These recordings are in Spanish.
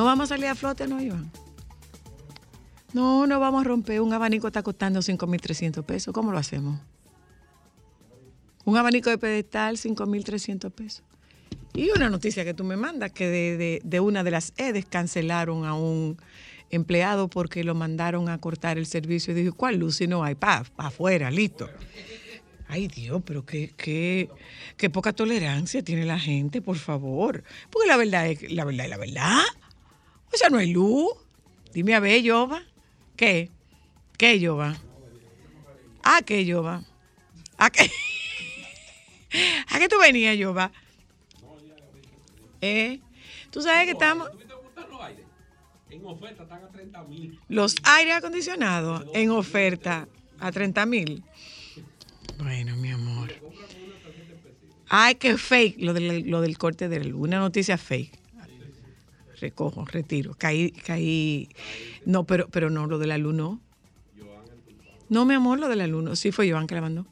No vamos a salir a flote, ¿no, Iván? No, no vamos a romper. Un abanico está costando 5.300 pesos. ¿Cómo lo hacemos? Un abanico de pedestal, 5.300 pesos. Y una noticia que tú me mandas, que de, de- de una de las EDES cancelaron a un empleado porque lo mandaron a cortar el servicio. Y dije, ¿cuál luz? Si no hay, pa, pa afuera, listo. Ay Dios, pero qué, qué, qué poca tolerancia tiene la gente, por favor. Porque la verdad es, la verdad es la verdad. O sea, no hay luz. Dime a ver, Yoba. ¿Qué? ¿Qué, Yoba? ¿A qué, Yoba? ¿A qué? ¿A qué tú venías, Yoba? ¿Eh? Tú sabes que estamos... En oferta están a 30 mil. Los aire acondicionados en oferta a 30 mil. Bueno, mi amor. Ay, qué fake lo del, lo del corte de luz. Una noticia fake. Recojo, retiro. Caí, caí. No, pero, pero no, lo de la no. Mi amor, lo de la. Sí fue Joan que la mandó.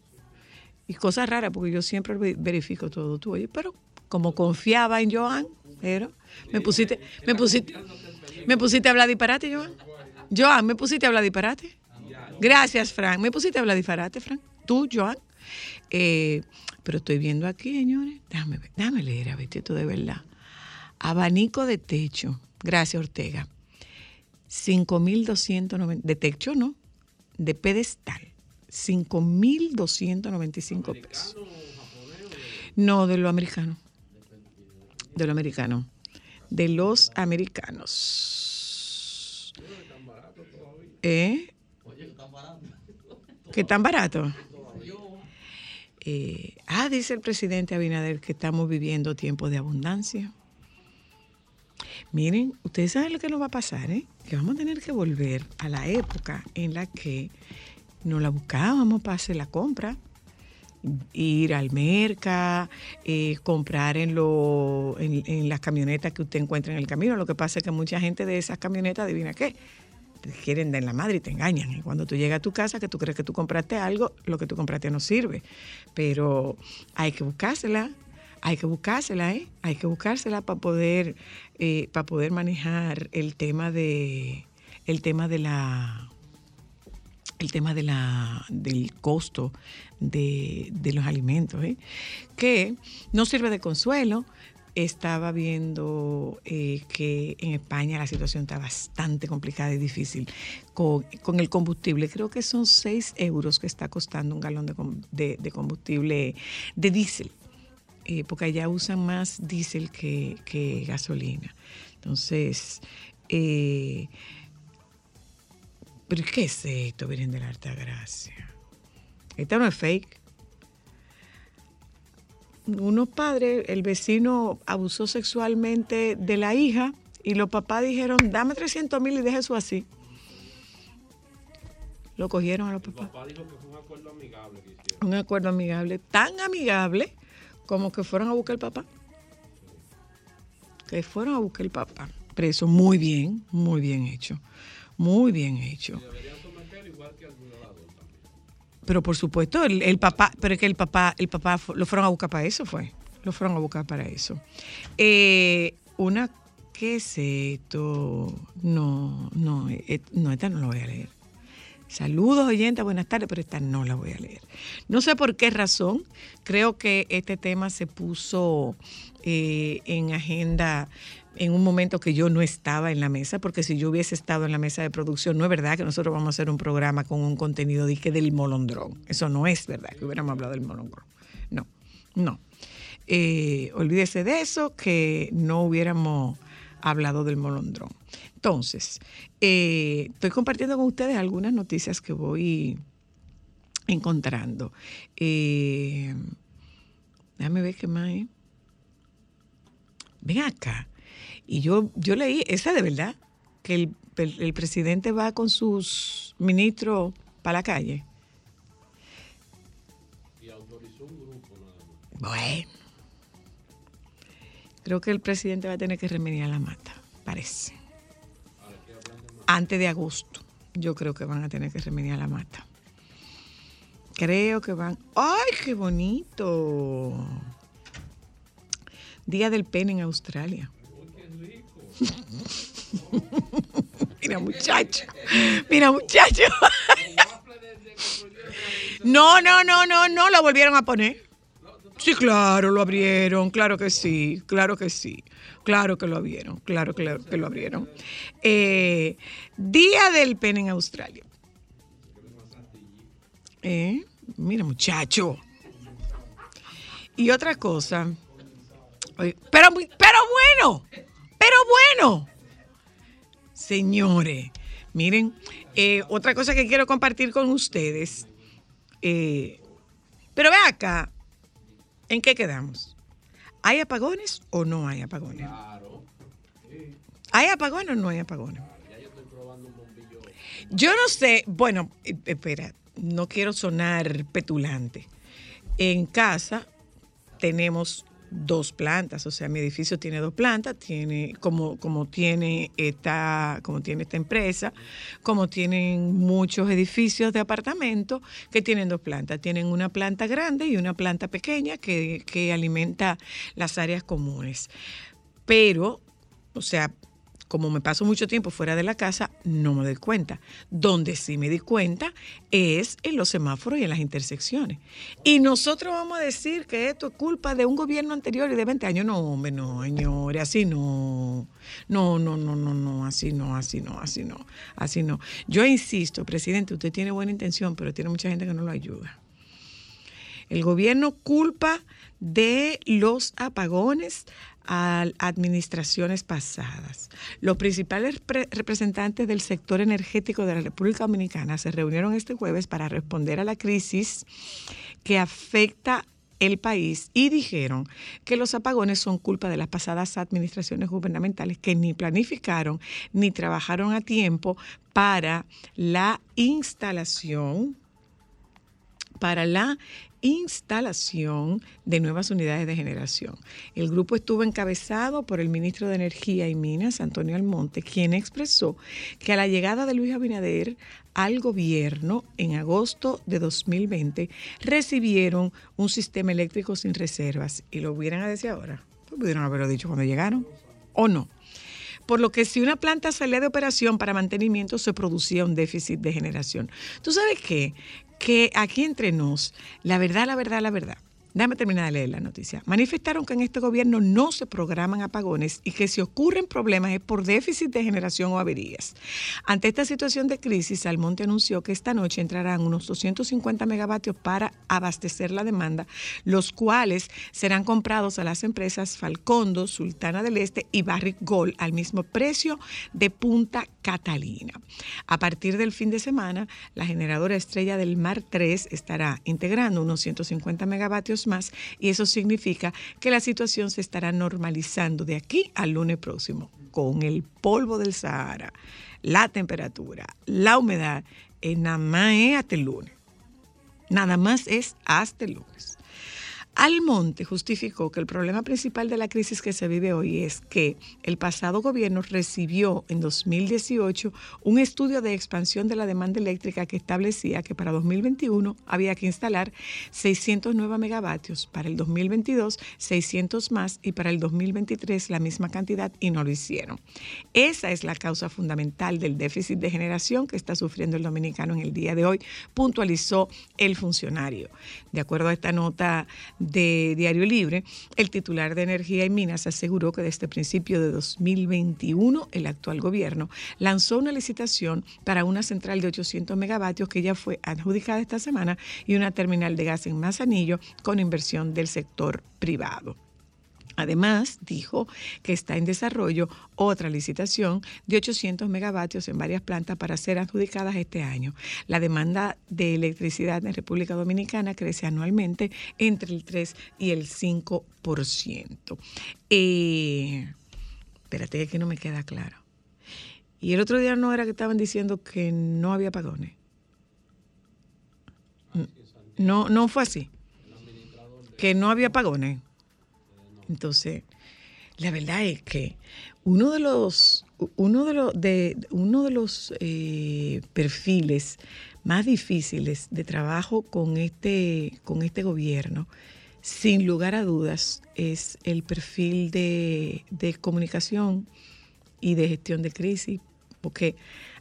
Y cosa rara, porque yo siempre ve- verifico todo. Tú, oye, pero como confiaba en Joan, pero me pusiste, me pusiste, me pusiste a hablar disparate, Joan. Joan, me pusiste a hablar disparate. Gracias, Frank. Me pusiste a hablar disparate, Frank. Tú, Joan. Eh, pero estoy viendo aquí, señores. Déjame, déjame leer, a ver, esto de verdad. Abanico de techo. Gracias, Ortega. 5.290. De techo, ¿no? De pedestal. 5.295 pesos. No, de lo americano. De lo americano. De los americanos. ¿Eh? ¿Qué tan barato? Eh, ah, dice el presidente Abinader que estamos viviendo tiempos de abundancia. Miren, ustedes saben lo que nos va a pasar, ¿eh? Que vamos a tener que volver a la época en la que nos la buscábamos para hacer la compra. Ir al mercado, eh, comprar en, lo, en, las camionetas que usted encuentra en el camino. Lo que pasa es que mucha gente de esas camionetas, adivina qué, te quieren dar en la madre y te engañan. Y cuando tú llegas a tu casa, que tú crees que tú compraste algo, lo que tú compraste no sirve. Pero hay que buscársela, hay que buscársela, ¿eh? Hay que buscársela para poder, eh, para poder manejar el tema de, el tema de la, el tema de la, del costo de, de los alimentos, ¿eh? que no sirve de consuelo. Estaba viendo eh, que en España la situación está bastante complicada y difícil con, con el combustible. Creo que son 6 euros que está costando un galón de, de- de combustible de diésel, eh, porque allá usan más diésel que, que gasolina. Entonces, eh, ¿Pero qué es esto, Virgen de la Alta Gracia? Esta no es fake. Unos padres, el vecino abusó sexualmente de la hija y los papás dijeron, dame 300 mil y deje eso así. Lo cogieron a los papás. Papá dijo que fue un acuerdo amigable que. Un acuerdo amigable, tan amigable como que fueron a buscar el papá. Que fueron a buscar el papá. Preso, muy bien, muy bien hecho. Muy bien hecho. Pero por supuesto, el, el papá, pero es que el papá, el papá lo fueron a buscar para eso, fue. Lo fueron a buscar para eso. Eh, una, ¿qué es esto? No, no, eh, no, esta no la voy a leer. Saludos oyentes, buenas tardes, pero esta no la voy a leer. No sé por qué razón, creo que este tema se puso eh, en agenda en un momento que yo no estaba en la mesa, porque si yo hubiese estado en la mesa de producción, no es verdad que nosotros vamos a hacer un programa con un contenido dije, del molondrón. Eso no es verdad que hubiéramos hablado del molondrón. No, no. Eh, olvídese de eso, que no hubiéramos hablado del molondrón. Entonces, eh, estoy compartiendo con ustedes algunas noticias que voy encontrando. Eh, déjame ver qué más hay. Ven acá. Y yo, yo leí, esa de verdad, que el, el- el presidente va con sus ministros para la calle. Y autorizó un grupo nada más. Bueno. Creo que el presidente va a tener que remediar la mata, parece. Antes de agosto, yo creo que van a tener que remediar la mata. Creo que van. ¡Ay, qué bonito! Día del pene en Australia. Mira, muchacho. Mira, muchacho. No, no, no, no, no, lo volvieron a poner. Sí, claro, lo abrieron, claro que sí, claro que sí, claro que lo abrieron, claro que lo, que lo abrieron. Eh, Día del pene en Australia. Eh, mira, muchacho. Y otra cosa. Pero, pero bueno, pero bueno. Señores, miren, eh, otra cosa que quiero compartir con ustedes. eh, pero ve acá, ¿en qué quedamos? ¿Hay apagones o no hay apagones? ¿Hay apagones o no hay apagones? Yo no sé, bueno, eh, espera, no quiero sonar petulante. En casa tenemos dos plantas, o sea, mi edificio tiene dos plantas, tiene como como tiene esta como tiene esta empresa, como tienen muchos edificios de apartamentos que tienen dos plantas, tienen una planta grande y una planta pequeña que, que alimenta las áreas comunes. Pero, o sea, como me paso mucho tiempo fuera de la casa, no me doy cuenta. Donde sí me di cuenta es en los semáforos y en las intersecciones. Y nosotros vamos a decir que esto es culpa de un gobierno anterior y de 20 años. No, hombre, no, señores, así no. No, no, no, no, no, así no, así no, así no, así no. Yo insisto, presidente, usted tiene buena intención, pero tiene mucha gente que no lo ayuda. El gobierno culpa de los apagones a administraciones pasadas. Los principales pre- representantes del sector energético de la República Dominicana se reunieron este jueves para responder a la crisis que afecta el país y dijeron que los apagones son culpa de las pasadas administraciones gubernamentales que ni planificaron ni trabajaron a tiempo para la instalación para la instalación de nuevas unidades de generación. El grupo estuvo encabezado por el ministro de Energía y Minas, Antonio Almonte, quien expresó que a la llegada de Luis Abinader al gobierno en agosto de 2020 recibieron un sistema eléctrico sin reservas y lo hubieran a decir ahora. Pues pudieron haberlo dicho cuando llegaron o no por lo que si una planta salía de operación para mantenimiento se producía un déficit de generación. ¿Tú sabes qué? Que aquí entre nos, la verdad, la verdad, la verdad. Déjame terminar de leer la noticia. Manifestaron que en este gobierno no se programan apagones y que si ocurren problemas es por déficit de generación o averías. Ante esta situación de crisis, Almonte anunció que esta noche entrarán unos 250 megavatios para abastecer la demanda, los cuales serán comprados a las empresas Falcondo, Sultana del Este y Barrick Gold al mismo precio de Punta Catalina. A partir del fin de semana, la generadora Estrella del Mar 3 estará integrando unos 150 megavatios más y eso significa que la situación se estará normalizando de aquí al lunes próximo con el polvo del Sahara, la temperatura, la humedad, eh, nada más es hasta el lunes. Nada más es hasta el lunes. Almonte justificó que el problema principal de la crisis que se vive hoy es que el pasado gobierno recibió en 2018 un estudio de expansión de la demanda eléctrica que establecía que para 2021 había que instalar 609 megavatios, para el 2022 600 más y para el 2023 la misma cantidad y no lo hicieron. Esa es la causa fundamental del déficit de generación que está sufriendo el dominicano en el día de hoy, puntualizó el funcionario. De acuerdo a esta nota de Diario Libre, el titular de Energía y Minas aseguró que desde principio de 2021 el actual gobierno lanzó una licitación para una central de 800 megavatios que ya fue adjudicada esta semana y una terminal de gas en Manzanillo con inversión del sector privado. Además, dijo que está en desarrollo otra licitación de 800 megavatios en varias plantas para ser adjudicadas este año. La demanda de electricidad en República Dominicana crece anualmente entre el 3 y el 5%. Eh, espérate, que no me queda claro. Y el otro día no era que estaban diciendo que no había apagones. No, no fue así. Que no había apagones. Entonces, la verdad es que uno de los, uno de los, de, uno de los eh, perfiles más difíciles de trabajo con este, con este gobierno, sin lugar a dudas, es el perfil de, de comunicación y de gestión de crisis, porque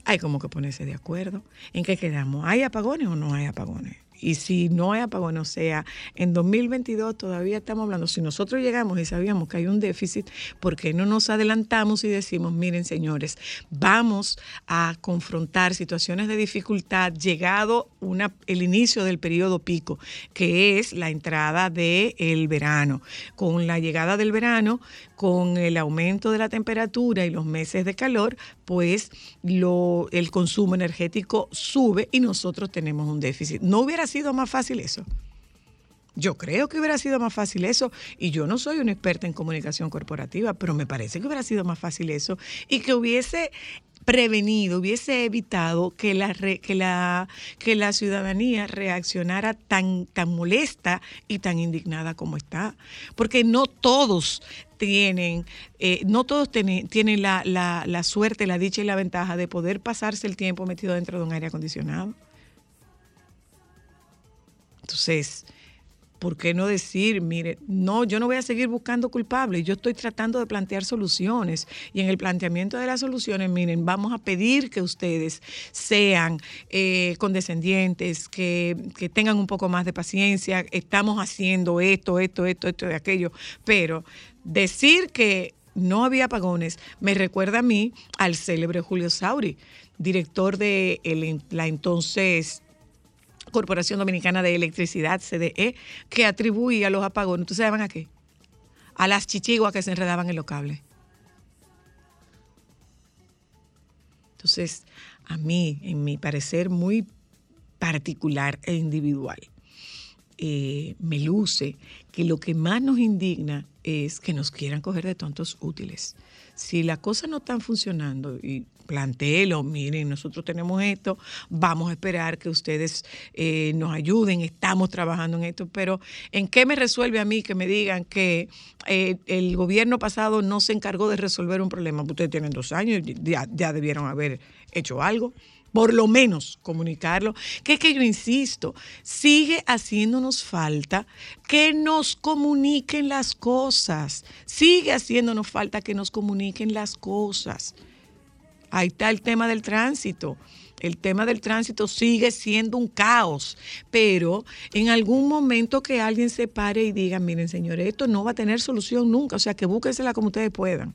hay como que ponerse de acuerdo en qué quedamos. ¿Hay apagones o no hay apagones? Y si no hay apagón, o sea, en 2022 todavía estamos hablando, si nosotros llegamos y sabíamos que hay un déficit, ¿por qué no nos adelantamos y decimos, miren señores, vamos a confrontar situaciones de dificultad llegado una, el inicio del periodo pico, que es la entrada del verano? Con la llegada del verano, con el aumento de la temperatura y los meses de calor, pues lo, el consumo energético sube y nosotros tenemos un déficit. No hubiera sido más fácil eso. Yo creo que hubiera sido más fácil eso, y yo no soy una experta en comunicación corporativa, pero me parece que hubiera sido más fácil eso, y que hubiese prevenido, hubiese evitado que la, que la, que la ciudadanía reaccionara tan, tan molesta y tan indignada como está. Porque no todos tienen, eh, no todos tienen, tienen la, la- la suerte, la dicha y la ventaja de poder pasarse el tiempo metido dentro de un aire acondicionado. Entonces, ¿por qué no decir, mire, no, yo no voy a seguir buscando culpables, yo estoy tratando de plantear soluciones. Y en el planteamiento de las soluciones, miren, vamos a pedir que ustedes sean eh, condescendientes, que, que tengan un poco más de paciencia, estamos haciendo esto, esto, esto, esto y aquello, pero decir que no había apagones me recuerda a mí al célebre Julio Sauri, director de el- la entonces Corporación Dominicana de Electricidad, CDE, que atribuía los apagones. ¿Ustedes saben a qué? A las chichiguas que se enredaban en los cables. Entonces, a mí, en mi parecer muy particular e individual, eh, me luce que lo que más nos indigna es que nos quieran coger de tontos útiles. Si las cosas no están funcionando y plantéelo, miren, nosotros tenemos esto, vamos a esperar que ustedes eh, nos ayuden, estamos trabajando en esto, pero ¿en qué me resuelve a mí que me digan que eh, el gobierno pasado no se encargó de resolver un problema? Ustedes tienen dos años, ya, ya debieron haber hecho algo por lo menos comunicarlo, que es que yo insisto, sigue haciéndonos falta que nos comuniquen las cosas, sigue haciéndonos falta que nos comuniquen las cosas. Ahí está el tema del tránsito. El tema del tránsito sigue siendo un caos, pero en algún momento que alguien se pare y diga, miren señores, esto no va a tener solución nunca, o sea que búsquensela como ustedes puedan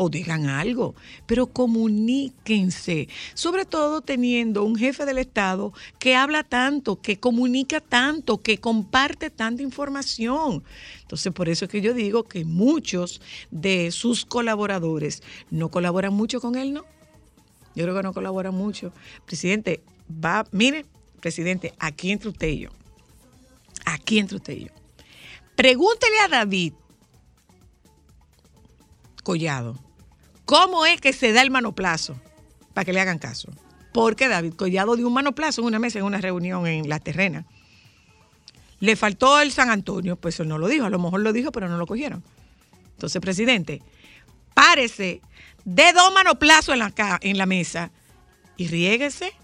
o digan algo, pero comuníquense, sobre todo teniendo un jefe del Estado que habla tanto, que comunica tanto, que comparte tanta información. Entonces, por eso es que yo digo que muchos de sus colaboradores no colaboran mucho con él, ¿no? Yo creo que no colaboran mucho. Presidente, va, mire, presidente, aquí entre usted y yo. Aquí entre usted y yo. Pregúntele a David Collado, ¿cómo es que se da el manoplazo? Para que le hagan caso. Porque David Collado dio un manoplazo en una mesa, en una reunión en La Terrena. Le faltó el San Antonio, pues él no lo dijo, a lo mejor lo dijo, pero no lo cogieron. Entonces, presidente, párese, dé dos manoplazos en la, en la mesa y riéguese,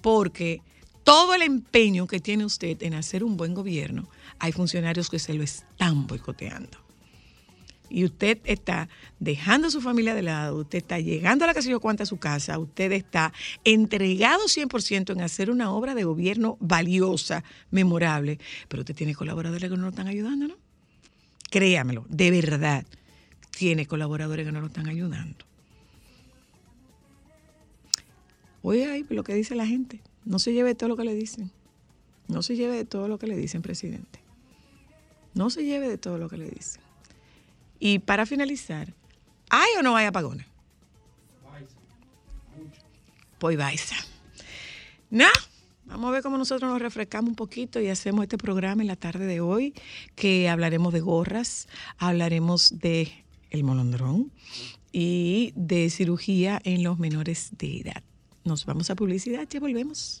porque todo el empeño que tiene usted en hacer un buen gobierno, hay funcionarios que se lo están boicoteando. Y usted está dejando a su familia de lado, usted está llegando a la sé yo cuánta a su casa, usted está entregado 100% en hacer una obra de gobierno valiosa, memorable, pero usted tiene colaboradores que no lo están ayudando, ¿no? Créamelo, de verdad, tiene colaboradores que no lo están ayudando. Oye ahí lo que dice la gente, no se lleve de todo lo que le dicen, no se lleve de todo lo que le dicen, presidente, no se lleve de todo lo que le dicen. Y para finalizar, ¿hay o no hay apagones? Pues Baiza. No, vamos a ver cómo nosotros nos refrescamos un poquito y hacemos este programa en la tarde de hoy, que hablaremos de gorras, hablaremos de el molondrón y de cirugía en los menores de edad. Nos vamos a publicidad, ya volvemos.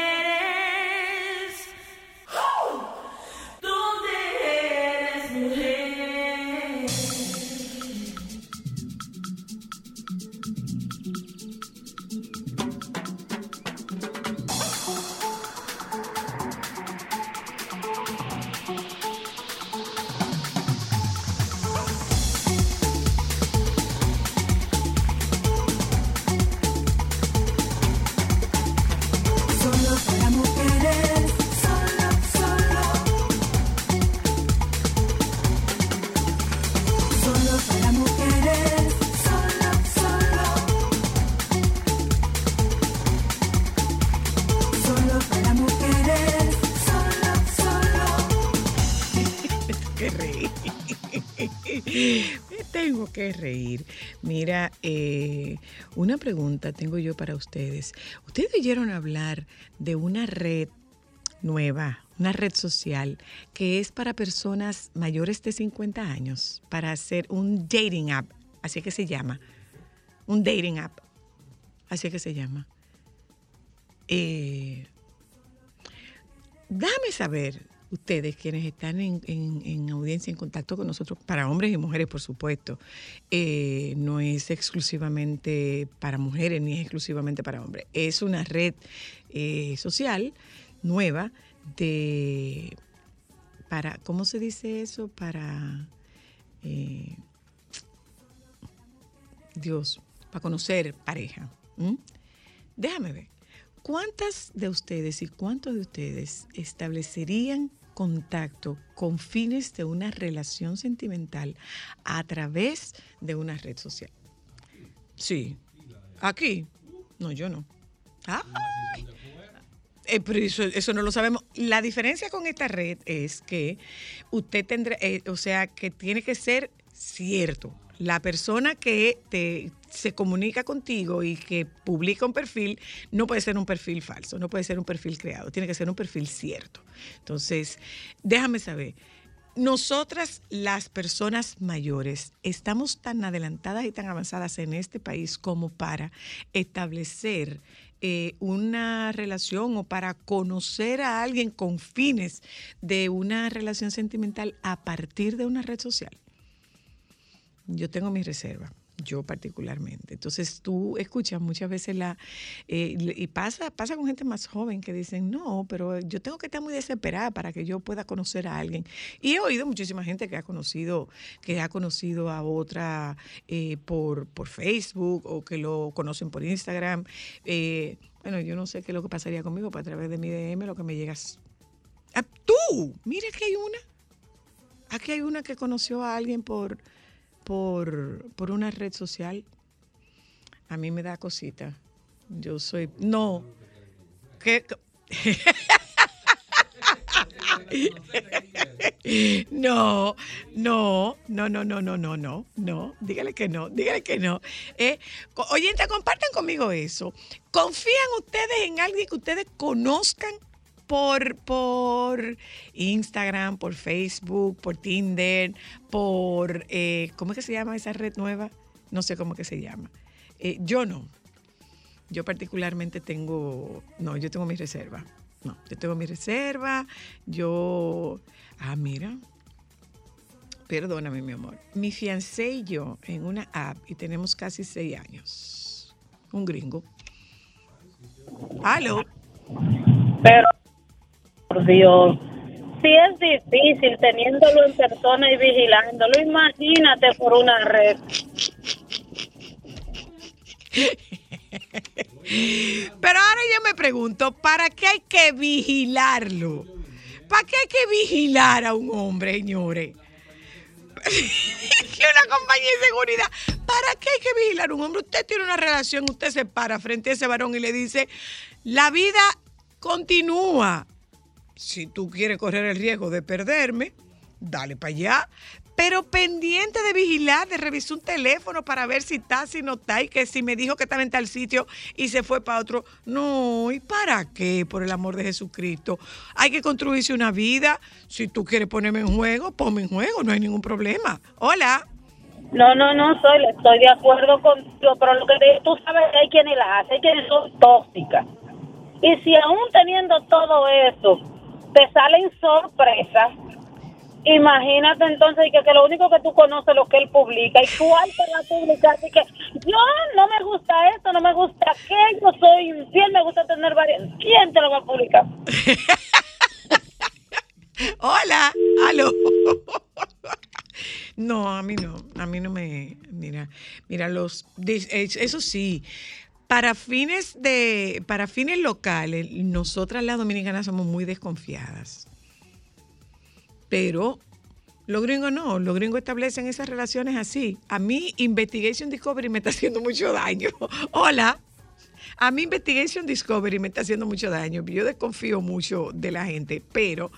Reír. Mira, eh, una pregunta tengo yo para ustedes. ¿Ustedes oyeron hablar de una red nueva, una red social que es para personas mayores de 50 años, para hacer un dating app, así que se llama? Un dating app, así que se llama. Eh, Dame saber, ustedes quienes están en, en- en audiencia, en contacto con nosotros, para hombres y mujeres, por supuesto, eh, no es exclusivamente para mujeres ni es exclusivamente para hombres. Es una red eh, social nueva de, para, ¿cómo se dice eso? Para, eh, Dios, para conocer pareja. Déjame ver. ¿Cuántas de ustedes y cuántos de ustedes establecerían contacto con fines de una relación sentimental a través de una red social? Sí. ¿Aquí? No, yo no. Ah. Eh, pero eso, eso no lo sabemos. La diferencia con esta red es que usted tendrá, eh, o sea, que tiene que ser cierto. La persona que te, se comunica contigo y que publica un perfil no puede ser un perfil falso, no puede ser un perfil creado, tiene que ser un perfil cierto. Entonces, déjame saber. Nosotras, las personas mayores, estamos tan adelantadas y tan avanzadas en este país como para establecer eh, una relación o para conocer a alguien con fines de una relación sentimental a partir de una red social. Yo tengo mi reserva, yo particularmente. Entonces tú escuchas muchas veces la... eh, y pasa, pasa con gente más joven que dicen, no, pero yo tengo que estar muy desesperada para que yo pueda conocer a alguien. Y he oído muchísima gente que ha conocido, que ha conocido a otra eh, por, por Facebook o que lo conocen por Instagram. Eh, bueno, yo no sé qué es lo que pasaría conmigo, pero a través de mi DM lo que me llegas... Ah, tú, mira que hay una. Aquí hay una que conoció a alguien por, por, por una red social. A mí me da cosita. Yo soy. No. No, no, no, no, no, no, no, no, no. Dígale que no, dígale que no. Eh, oyente, compartan conmigo eso. ¿Confían ustedes en alguien que ustedes conozcan por, por Instagram, por Facebook, por Tinder, por, eh, ¿cómo es que se llama esa red nueva? No sé cómo que se llama. Eh, yo no. Yo particularmente tengo, no, yo tengo mi reserva. No, yo tengo mi reserva. Yo, ah, mira, perdóname mi amor. Mi fiancé y yo en una app y tenemos casi seis años. Un gringo. Aló. Pero, por Dios, si es difícil teniéndolo en persona y vigilándolo, imagínate por una red. Pero ahora yo me pregunto, ¿para qué hay que vigilarlo? ¿Para qué hay que vigilar a un hombre, señores? que una compañía de seguridad. ¿Para qué hay que vigilar a un hombre? Usted tiene una relación, usted se para frente a ese varón y le dice, la vida continúa. Si tú quieres correr el riesgo de perderme, dale para allá. Pero pendiente de vigilar, de revisar un teléfono para ver si está, si no está, y que si me dijo que estaba en tal sitio y se fue para otro. No, ¿y para qué? Por el amor de Jesucristo. Hay que construirse una vida. Si tú quieres ponerme en juego, ponme en juego, no hay ningún problema. Hola. No, no, no, soy, estoy de acuerdo contigo, pero lo que te- tú sabes que hay quienes las hacen, hay quienes son tóxicas. Y si aún teniendo todo eso, te salen sorpresas, imagínate entonces que, lo único que tú conoces es lo que él publica y al te la publicar así que yo no me gusta esto, no me gusta aquello, soy infiel, me gusta tener varias. ¿Quién te lo va a publicar? Hola. Aló. No, a mí no. A mí no me. Mira, mira, los. Eso sí. Para fines de, para fines locales, nosotras las dominicanas somos muy desconfiadas. Pero los gringos no, los gringos establecen esas relaciones así. A mí Investigation Discovery me está haciendo mucho daño. Hola. A mí Investigation Discovery me está haciendo mucho daño. Yo desconfío mucho de la gente, pero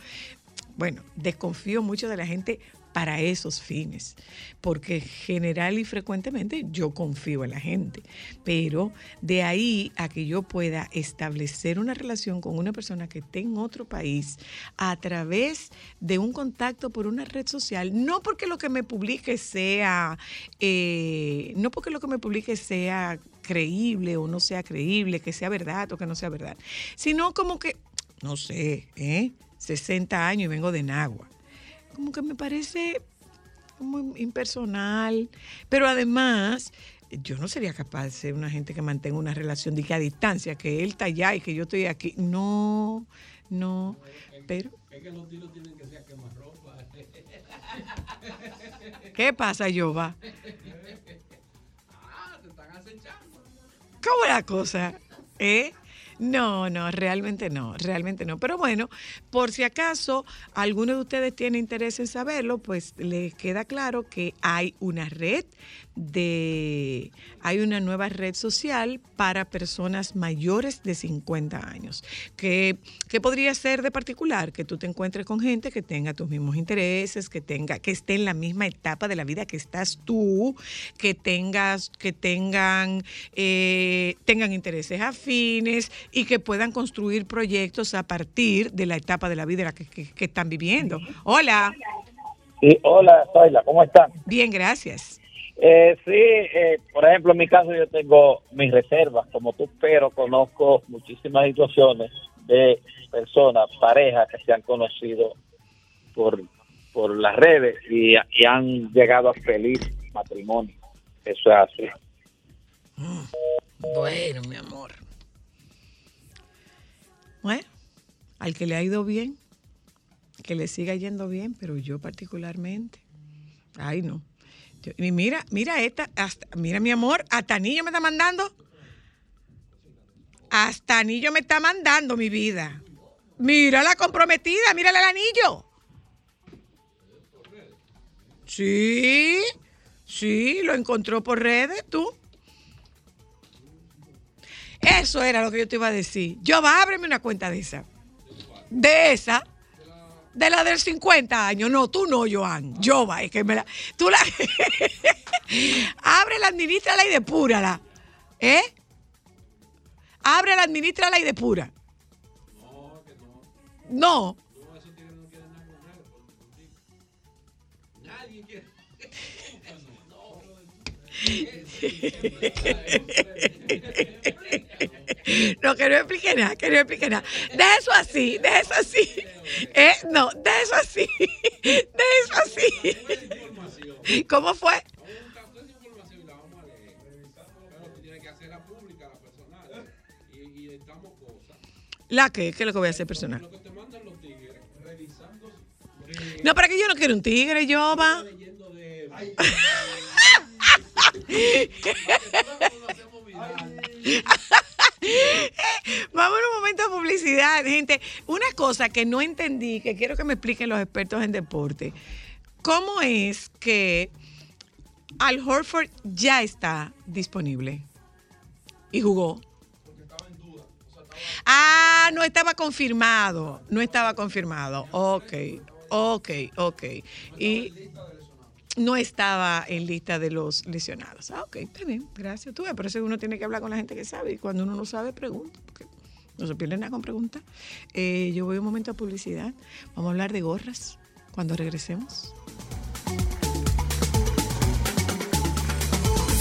bueno, desconfío mucho de la gente para esos fines, porque general y frecuentemente yo confío en la gente, pero de ahí a que yo pueda establecer una relación con una persona que esté en otro país a través de un contacto por una red social, no porque lo que me publique sea, eh, no porque lo que me publique sea creíble o no sea creíble, que sea verdad o que no sea verdad, sino como que, no sé, ¿eh? 60 años y vengo de Nagua como que me parece muy impersonal. Pero además, yo no sería capaz de ser una gente que mantenga una relación de que a distancia, que él está allá y que yo estoy aquí. No, no. Pero, Es que los tiros tienen que ser quemarropa. ¿qué pasa, Yoba? Ah, te están acechando. ¿Cómo la cosa? ¿Eh? No, no, realmente no, realmente no. Pero bueno, por si acaso alguno de ustedes tiene interés en saberlo, pues les queda claro que hay una red de, hay una nueva red social para personas mayores de 50 años. que ¿Qué podría ser de particular? Que tú te encuentres con gente que tenga tus mismos intereses, que tenga, que esté en la misma etapa de la vida que estás tú, que tengas, que tengan, eh, tengan intereses afines y que puedan construir proyectos a partir de la etapa de la vida que, que- que están viviendo. Hola, Sí, hola, Zoila, ¿cómo están? bien, gracias. Eh, sí, eh, por ejemplo, en mi caso yo tengo mis reservas, como tú, pero conozco muchísimas situaciones de personas, parejas que se han conocido por, por las redes y, y han llegado a feliz matrimonio. Eso es así. Bueno, mi amor. Bueno, al que le ha ido bien, que le siga yendo bien, pero yo particularmente, ay no. Y mira, mira esta, hasta, mira mi amor, hasta anillo me está mandando. Hasta anillo me está mandando mi vida. Mira la comprometida, mírale el anillo. Sí, sí, lo encontró por redes, tú. Eso era lo que yo te iba a decir. Yo va, ábreme una cuenta de esa. De esa. De la del 50 años. No, tú no, Joan. Yo, va, es que me la. Tú la. Ábrela, administrala y depúrala. ¿Eh? Ábrela, administrala y depura. No. No, que no explique nada, que no explique nada. Deja eso así, deja eso así. ¿Eh? No, deja eso así. Deja eso así. ¿Cómo fue? ¿La qué? ¿Qué es lo que voy a hacer personal? Lo que te mandan los tigres, revisando. No, para que yo no quiero un tigre, yo va. Vamos a un momento de publicidad, gente. Una cosa que no entendí, que quiero que me expliquen los expertos en deporte. ¿Cómo es que Al Horford ya está disponible y jugó? Ah, no estaba confirmado. No estaba confirmado. Ok, ok, ok. Y no estaba en lista de los lesionados. Ah, ok, está bien, gracias. Tú ves, por eso uno tiene que hablar con la gente que sabe. Y cuando uno no sabe, pregunta. No se pierde nada con preguntas. Eh, yo voy un momento a publicidad. Vamos a hablar de gorras cuando regresemos.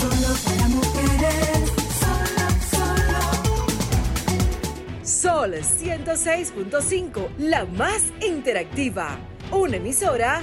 Solo para mujeres, solo, solo. Sol 106.5, la más interactiva. Una emisora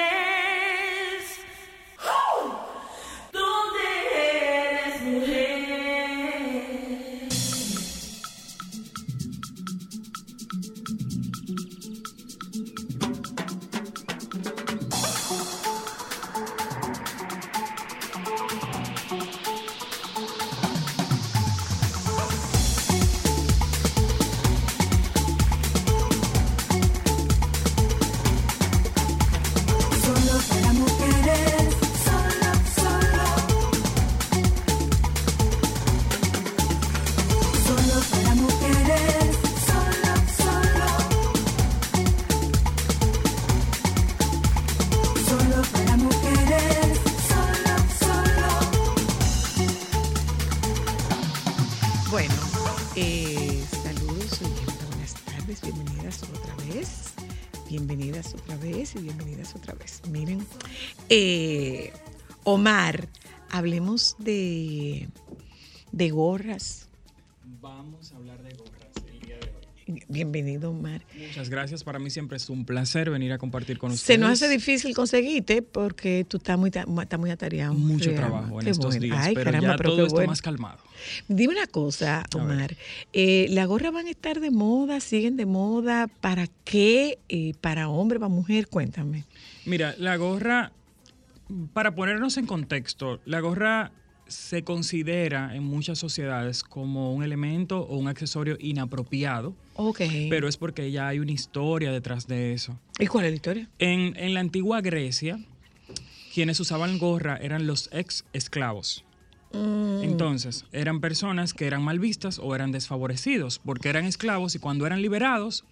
Omar, hablemos de, de gorras. Vamos a hablar de gorras el día de hoy. Bienvenido, Omar. Muchas gracias. Para mí siempre es un placer venir a compartir con ustedes. Se nos hace difícil conseguirte porque tú estás muy, estás muy atareado. mucho trabajo en Qué estos bueno. días, Ay, pero caramba, ya pero todo está bueno. más calmado. Dime una cosa. Omar. Eh, ¿Las gorras van a estar de moda? ¿Siguen de moda? ¿Para qué? Eh, ¿Para hombre, para mujer? Cuéntame. Mira, la gorra, para ponernos en contexto, la gorra se considera en muchas sociedades como un elemento o un accesorio inapropiado, Ok. pero es porque ya hay una historia detrás de eso. ¿Y cuál es la historia? En, en la antigua Grecia, quienes usaban gorra eran los ex esclavos. Mm. Entonces, eran personas que eran mal vistas o eran desfavorecidos porque eran esclavos y cuando eran liberados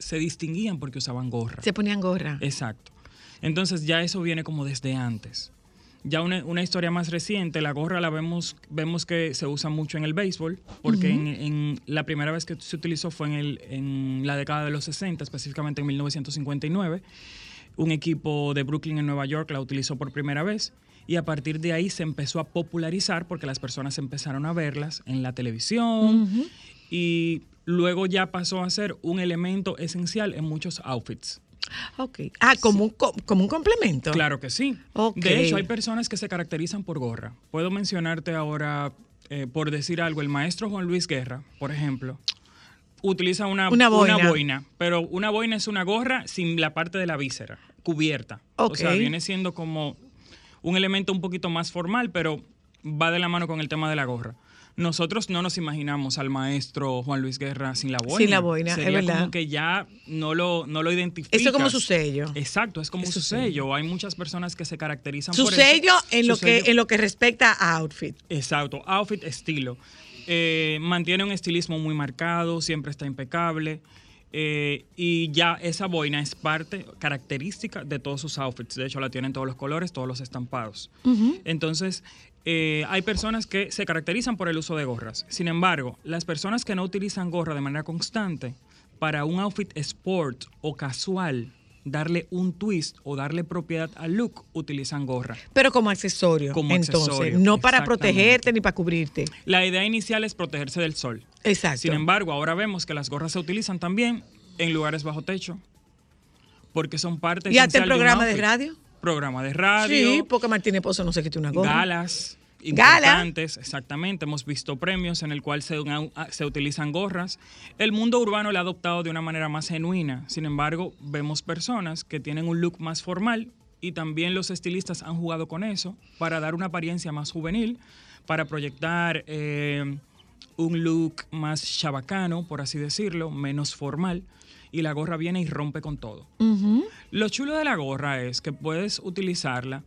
se distinguían porque usaban gorra. Se ponían gorra. Exacto. Entonces ya eso viene como desde antes. Ya una, una historia más reciente, la gorra la vemos, vemos que se usa mucho en el béisbol, porque en, en la primera vez que se utilizó fue en, el, en la década de los 60, específicamente en 1959. Un equipo de Brooklyn en Nueva York la utilizó por primera vez y a partir de ahí se empezó a popularizar porque las personas empezaron a verlas en la televisión y luego ya pasó a ser un elemento esencial en muchos outfits. Ok. Ah, como, un, co- como un complemento. Claro que sí. De hecho, hay personas que se caracterizan por gorra. Puedo mencionarte ahora, eh, por decir algo, el maestro Juan Luis Guerra, por ejemplo, utiliza una, Una boina. boina, pero una boina es una gorra sin la parte de la víscera, cubierta. O sea, viene siendo como un elemento un poquito más formal, pero va de la mano con el tema de la gorra. Nosotros no nos imaginamos al maestro Juan Luis Guerra sin la boina. Sin la boina, es verdad. como que ya no lo, no lo identificas. Eso es como su sello. Exacto, es como Es su su sello. sello. Hay muchas personas que se caracterizan Su por sello eso. en Su lo que sello- en lo que respecta a outfit. Exacto, outfit, estilo. Eh, mantiene un estilismo muy marcado, siempre está impecable. eh, y ya esa boina es parte característica de todos sus outfits. De hecho, la tienen todos los colores, todos los estampados. Entonces, eh, hay personas que se caracterizan por el uso de gorras. Sin embargo, las personas que no utilizan gorra de manera constante, para un outfit sport o casual, darle un twist o darle propiedad al look, utilizan gorra. Pero como accesorio. Como entonces, accesorio, no para protegerte ni para cubrirte. La idea inicial es protegerse del sol. Exacto. Sin embargo, ahora vemos que las gorras se utilizan también en lugares bajo techo. Porque son parte ¿Y hasta de un programa de outfit. radio? Programa de radio. Sí, porque Martínez Pozo no se quite una gorra. Galas Gala. importantes, exactamente. Hemos visto premios en el cual se, se utilizan gorras. El mundo urbano la ha adoptado de una manera más genuina. Sin embargo, vemos personas que tienen un look más formal y también los estilistas han jugado con eso para dar una apariencia más juvenil, para proyectar eh, un look más chabacano, por así decirlo, menos formal. Y la gorra viene y rompe con todo. Lo chulo de la gorra es que puedes utilizarla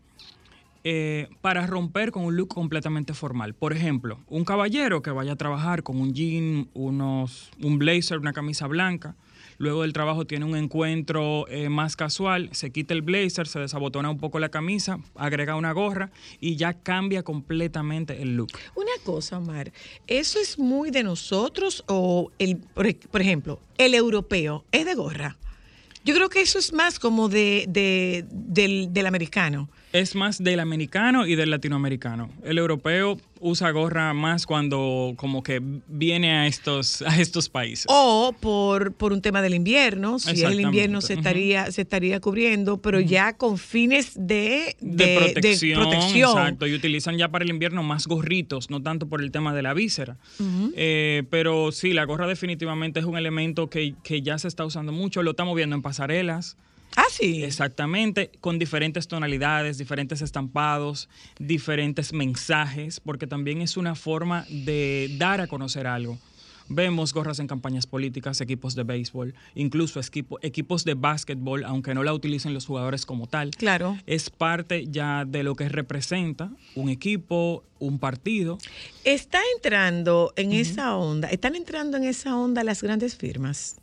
eh, para romper con un look completamente formal. Por ejemplo, un caballero que vaya a trabajar con un jean, unos, un blazer, una camisa blanca. Luego del trabajo tiene un encuentro eh, más casual, se quita el blazer, se desabotona un poco la camisa, agrega una gorra y ya cambia completamente el look. Una cosa, Omar, ¿eso es muy de nosotros o, el, por, ej- por ejemplo, el europeo es de gorra? Yo creo que eso es más como de, de- del, del americano. Es más del americano y del latinoamericano. El europeo usa gorra más cuando como que viene a estos, a estos países. O por, por un tema del invierno, si es el invierno se estaría, se estaría cubriendo, pero ya con fines de, de, de- de protección, protección. exacto, y utilizan ya para el invierno más gorritos, no tanto por el tema de la víscera. Eh, pero sí, la gorra definitivamente es un elemento que, que ya se está usando mucho, lo estamos viendo en pasarelas. Ah, sí. Exactamente, con diferentes tonalidades, diferentes estampados, diferentes mensajes, porque también es una forma de dar a conocer algo. Vemos gorras en campañas políticas, equipos de béisbol, incluso equipos de básquetbol, aunque no la utilicen los jugadores como tal. Claro. Es parte ya de lo que representa un equipo, un partido. Está entrando en esa onda, están entrando en esa onda las grandes firmas.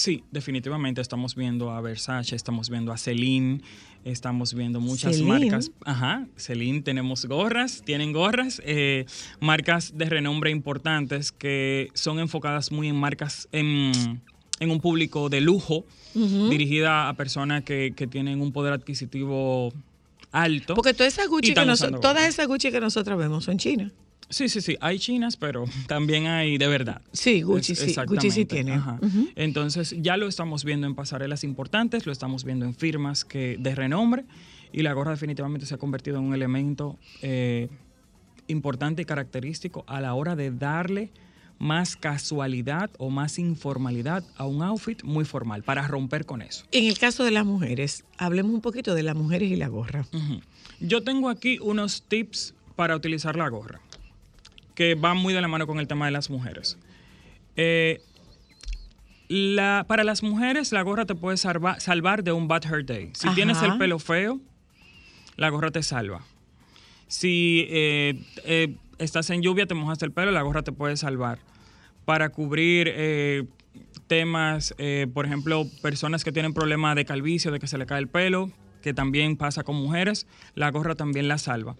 Sí, definitivamente estamos viendo a Versace, estamos viendo a Celine, estamos viendo muchas Celine. marcas. Ajá, Celine, tenemos gorras, tienen gorras, eh, marcas de renombre importantes que son enfocadas muy en marcas, en, en un público de lujo, dirigida a personas que, que tienen un poder adquisitivo alto. Porque todas esas Gucci, que usando todas esas Gucci que nosotros vemos son chinas. Sí, sí, sí. Hay chinas, pero también hay de verdad. Sí, Gucci Es- sí, Gucci sí tiene. ajá. Entonces, ya lo estamos viendo en pasarelas importantes, lo estamos viendo en firmas que, de renombre, y la gorra definitivamente se ha convertido en un elemento eh, importante y característico a la hora de darle más casualidad o más informalidad a un outfit muy formal, para romper con eso. En el caso de las mujeres, hablemos un poquito de las mujeres y la gorra. Yo tengo aquí unos tips para utilizar la gorra, que van muy de la mano con el tema de las mujeres. Eh, la- para las mujeres, la gorra te puede salva- salvar de un bad hair day. Si Ajá. tienes el pelo feo, la gorra te salva. Si eh, eh, estás en lluvia, te mojaste el pelo, la gorra te puede salvar. Para cubrir eh, temas, por ejemplo, personas que tienen problema de calvicie, de que se le cae el pelo, que también pasa con mujeres, la gorra también la salva.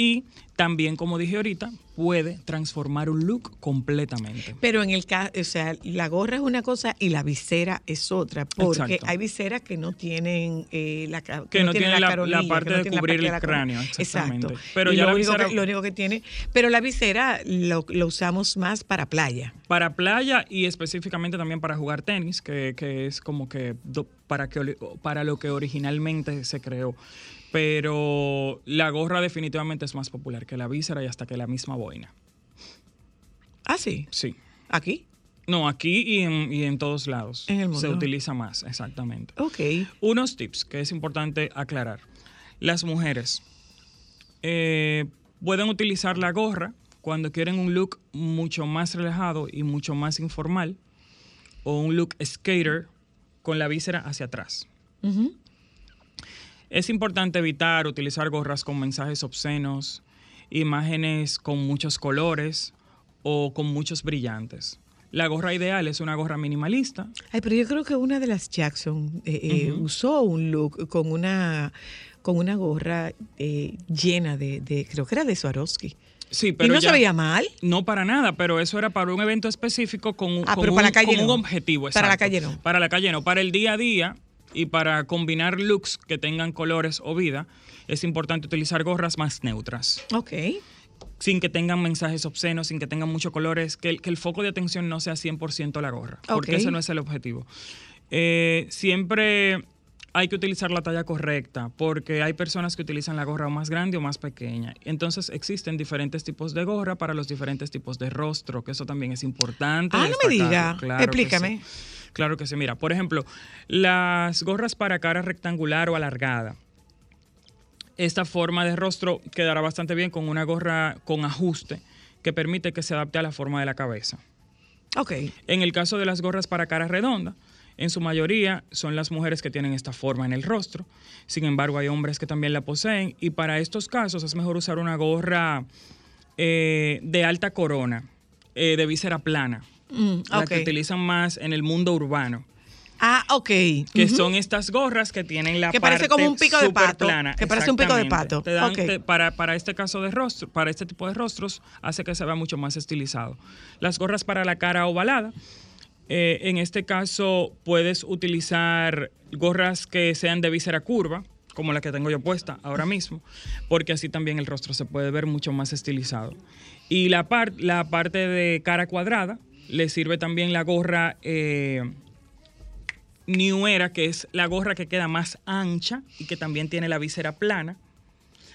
Y también, como dije ahorita, puede transformar un look completamente. Pero en el caso, o sea, la gorra es una cosa y la visera es otra, porque Exacto. hay viseras que no tienen eh, la Que no tienen la- caronilla, la que parte no de la cubrir parte el cráneo, exactamente. Exacto. Pero y ya lo la único, visera- que, lo único que tiene, pero la visera lo, lo usamos más para playa. Para playa y específicamente también para jugar tenis, que, que es como que do- para, que, para lo que originalmente se creó. Pero la gorra definitivamente es más popular que la víscera y hasta que la misma boina. Ah, sí. Sí. Aquí. No, aquí y en, y en todos lados. En el Se mundo. utiliza más, exactamente. Ok. Unos tips que es importante aclarar. Las mujeres eh, pueden utilizar la gorra cuando quieren un look mucho más relajado y mucho más informal, o un look skater con la víscera hacia atrás. Es importante evitar utilizar gorras con mensajes obscenos, imágenes con muchos colores o con muchos brillantes. La gorra ideal es una gorra minimalista. Ay, pero yo creo que una de las Jackson eh, eh, usó un look con una con una gorra eh, llena de, de- creo que era de Swarovski. Sí, y pero no ya- se veía mal. No para nada, pero eso era para un evento específico con, un- Ah, con pero un, para la calle con un no. objetivo. Para la calle no. Para la calle no. Para el día a día y para combinar looks que tengan colores o vida, es importante utilizar gorras más neutras. Ok. Sin que tengan mensajes obscenos, sin que tengan muchos colores, que el, que el foco de atención no sea 100% la gorra, porque Ok. ese no es el objetivo. Eh, siempre hay que utilizar la talla correcta, porque hay personas que utilizan la gorra o más grande o más pequeña. Entonces existen diferentes tipos de gorra para los diferentes tipos de rostro, que eso también es importante. Ah, no me diga. Claro Explícame. sí. Claro que sí. Mira, por ejemplo, las gorras para cara rectangular o alargada. Esta forma de rostro quedará bastante bien con una gorra con ajuste que permite que se adapte a la forma de la cabeza. Ok. En el caso de las gorras para cara redonda, en su mayoría son las mujeres que tienen esta forma en el rostro. Sin embargo, hay hombres que también la poseen y para estos casos es mejor usar una gorra eh, de alta corona, eh, de víscera plana, Mm, la que utilizan más en el mundo urbano. Ah, ok. Que son estas gorras que tienen la Que parece parte como un pico de pato, plana. que parece un pico de pato. Te dan- Ok. te- para, para este caso de rostro, para este tipo de rostros, hace que se vea mucho más estilizado. Las gorras para la cara ovalada, eh, en este caso puedes utilizar gorras que sean de víscera curva, como la que tengo yo puesta ahora mismo, porque así también el rostro se puede ver mucho más estilizado. Y la, par- la parte de cara cuadrada, le sirve también la gorra eh, New Era, que es la gorra que queda más ancha y que también tiene la visera plana.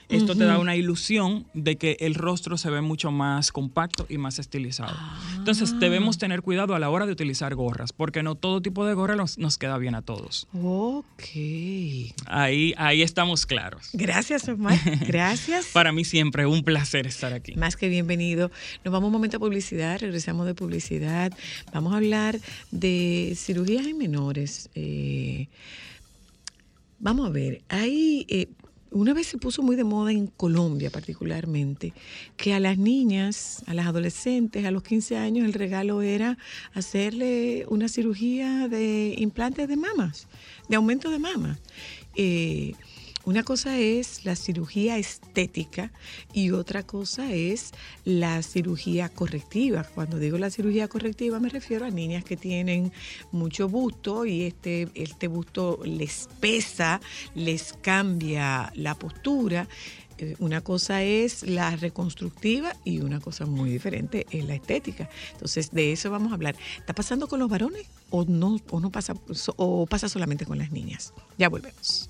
Esto te da una ilusión de que el rostro se ve mucho más compacto y más estilizado. Entonces debemos tener cuidado a la hora de utilizar gorras, porque no todo tipo de gorra nos, nos queda bien a todos. Ok. Ahí, ahí estamos claros. Gracias, Omar. Gracias. Para mí siempre un placer estar aquí. Más que bienvenido. Nos vamos un momento a publicidad, regresamos de publicidad. Vamos a hablar de cirugías en menores. Eh, vamos a ver, hay... eh, una vez se puso muy de moda en Colombia particularmente, que a las niñas, a las adolescentes, a los 15 años, el regalo era hacerle una cirugía de implantes de mamas, de aumento de mamas. Eh, una cosa es la cirugía estética y otra cosa es la cirugía correctiva. Cuando digo la cirugía correctiva me refiero a niñas que tienen mucho busto y este, este busto les pesa, les cambia la postura. Eh, Una cosa es la reconstructiva y una cosa muy diferente es la estética. Entonces, de eso vamos a hablar. ¿Está pasando con los varones o no, o no pasa, o pasa solamente con las niñas? Ya volvemos.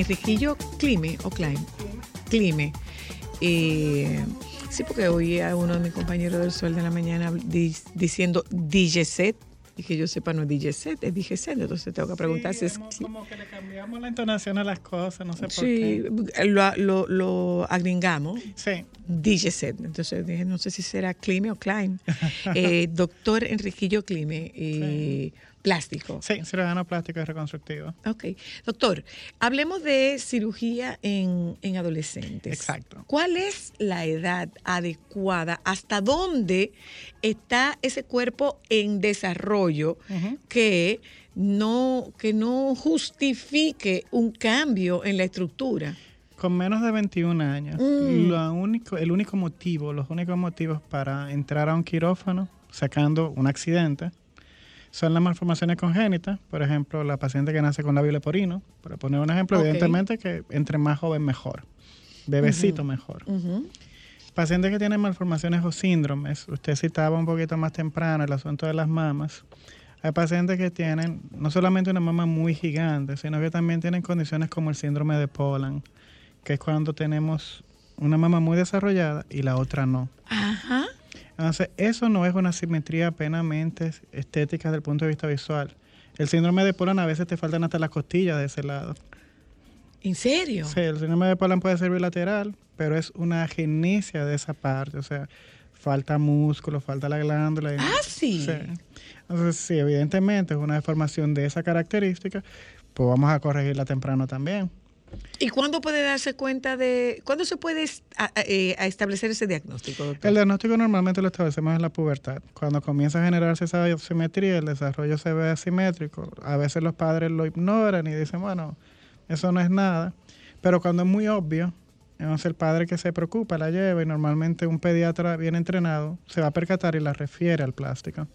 Enriquillo Clime, o Clime, Clime. eh, sí, porque oí a uno de mis compañeros del Sol de la Mañana di- diciendo DGZ y que yo sepa no es DGZ, es DGZ, entonces tengo que preguntar si es... como, que le cambiamos la entonación a las cosas, no sé por Sí, qué. lo, lo, lo agringamos. Sí. DGZ. Entonces dije, no sé si será Clime o Klein. Eh, doctor Enriquillo Clime, eh, plástico. Sí, cirujano plástico y reconstructivo. Ok. Doctor, hablemos de cirugía en, en adolescentes. Exacto. ¿Cuál es la edad adecuada? ¿Hasta dónde está ese cuerpo en desarrollo que no, que no justifique un cambio en la estructura? Con menos de 21 años, Mm. lo único, el único motivo, los únicos motivos para entrar a un quirófano sacando un accidente son las malformaciones congénitas, por ejemplo, la paciente que nace con labio leporino, para poner un ejemplo, evidentemente que entre más joven mejor, bebecito mejor. Pacientes que tienen malformaciones o síndromes, usted citaba un poquito más temprano el asunto de las mamas. Hay pacientes que tienen no solamente una mama muy gigante, sino que también tienen condiciones como el síndrome de Poland, que es cuando tenemos una mama muy desarrollada y la otra no. Ajá. Entonces, eso no es una simetría plenamente estética desde el punto de vista visual. El síndrome de Poland a veces te faltan hasta las costillas de ese lado. ¿En serio? Sí, el síndrome de Poland puede ser bilateral, pero es una agenesia de esa parte, o sea, falta músculo, falta la glándula. y- Ah, sí. Entonces, sí, evidentemente es una deformación de esa característica, pues vamos a corregirla temprano también. ¿Y cuándo puede darse cuenta de, cuándo se puede a- eh, establecer ese diagnóstico, doctor? El diagnóstico normalmente lo establecemos en la pubertad. Cuando comienza a generarse esa asimetría, el desarrollo se ve asimétrico. A veces los padres lo ignoran y dicen, bueno, eso no es nada. Pero cuando es muy obvio, entonces el padre que se preocupa la lleva y normalmente un pediatra bien entrenado se va a percatar y la refiere al plástico.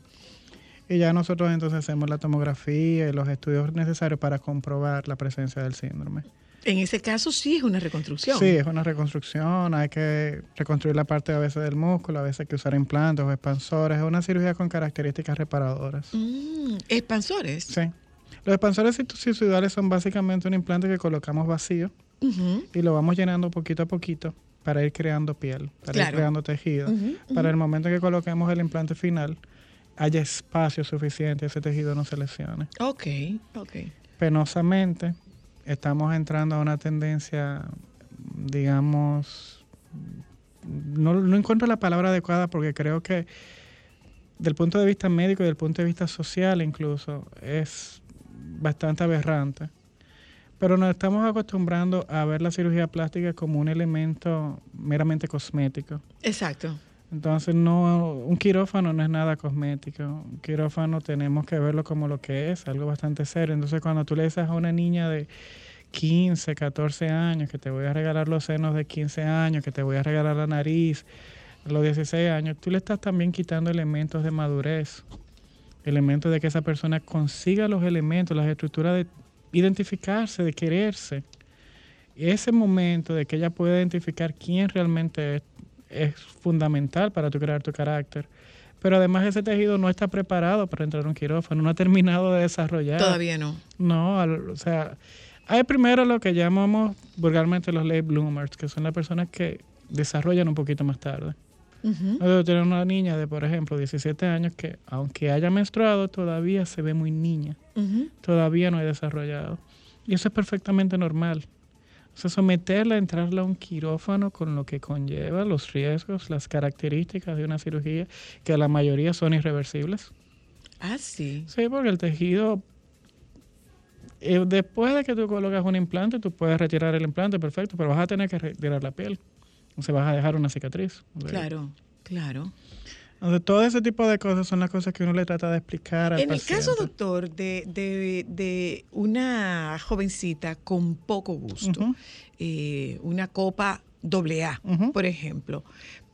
Y ya nosotros entonces hacemos la tomografía y los estudios necesarios para comprobar la presencia del síndrome. En ese caso sí es una reconstrucción. Sí, es una reconstrucción, hay que reconstruir la parte a veces del músculo, a veces hay que usar implantes o expansores, es una cirugía con características reparadoras. Mm, expansores. Sí. Los expansores sinusoidales son básicamente un implante que colocamos vacío y lo vamos llenando poquito a poquito para ir creando piel, para Claro. ir creando tejido. Para el momento en que coloquemos el implante final, haya espacio suficiente, ese tejido no se lesione. Ok, ok. penosamente estamos entrando a una tendencia, digamos, no, encuentro la palabra adecuada porque creo que del punto de vista médico y del punto de vista social incluso es bastante aberrante. Pero nos estamos acostumbrando a ver la cirugía plástica como un elemento meramente cosmético. Exacto. Entonces, no, un quirófano no es nada cosmético. Un quirófano tenemos que verlo como lo que es, algo bastante serio. Entonces, cuando tú le dices a una niña de 15, 14 años que te voy a regalar los senos de 15 años, que te voy a regalar la nariz, los 16 años, tú le estás también quitando elementos de madurez, elementos de que esa persona consiga los elementos, las estructuras de identificarse, de quererse. Ese momento de que ella pueda identificar quién realmente es, es fundamental para tu crear tu carácter. Pero además ese tejido no está preparado para entrar a un quirófano, no ha terminado de desarrollar. Todavía no. No, al- o sea, hay primero lo que llamamos vulgarmente los late bloomers, que son las personas que desarrollan un poquito más tarde. Nosotros tenemos una niña de, por ejemplo, 17 años que, aunque haya menstruado, todavía se ve muy niña, todavía no ha desarrollado. Y eso es perfectamente normal. O sea, someterla, entrarla a un quirófano con lo que conlleva los riesgos, las características de una cirugía, que la mayoría son irreversibles. Ah, sí. Sí, porque el tejido, eh, después de que tú colocas un implante, tú puedes retirar el implante, perfecto, pero vas a tener que retirar la piel. O sea, vas a dejar una cicatriz. O sea, Claro, claro. Entonces, todo ese tipo de cosas son las cosas que uno le trata de explicar al En el caso, doctor, de, de- de una jovencita con poco gusto, eh, una copa doble A, por ejemplo,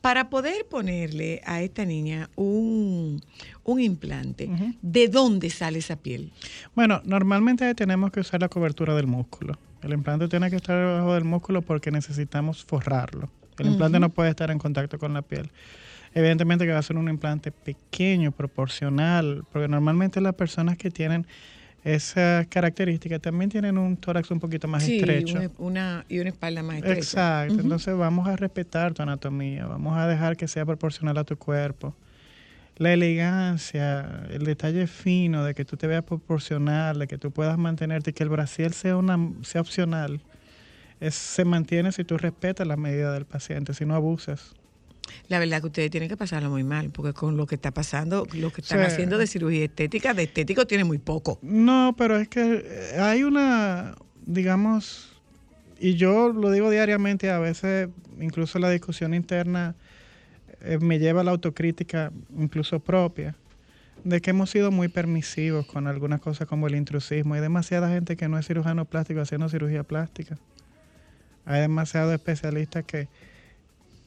para poder ponerle a esta niña un, un implante. ¿de dónde sale esa piel? Bueno, normalmente tenemos que usar la cobertura del músculo. El implante tiene que estar debajo del músculo porque necesitamos forrarlo. El implante no puede estar en contacto con la piel. Evidentemente que va a ser un implante pequeño, proporcional, porque normalmente las personas que tienen esa característica también tienen un tórax un poquito más sí, estrecho. una, y una espalda más estrecha. Exacto, entonces vamos a respetar tu anatomía, vamos a dejar que sea proporcional a tu cuerpo. la elegancia, el detalle fino de que tú te veas proporcional, de que tú puedas mantenerte y que el brasier sea, una, sea opcional, es, se mantiene si tú respetas las medidas del paciente, si no abusas. La verdad que ustedes tienen que pasarlo muy mal, porque con lo que está pasando, lo que están haciendo de cirugía estética, de estético tiene muy poco. No, pero es que eh, hay una, digamos, y yo lo digo diariamente, a veces incluso la discusión interna eh, me lleva a la autocrítica incluso propia, de que hemos sido muy permisivos con algunas cosas como el intrusismo. Hay demasiada gente que no es cirujano plástico haciendo cirugía plástica. Hay demasiados especialistas que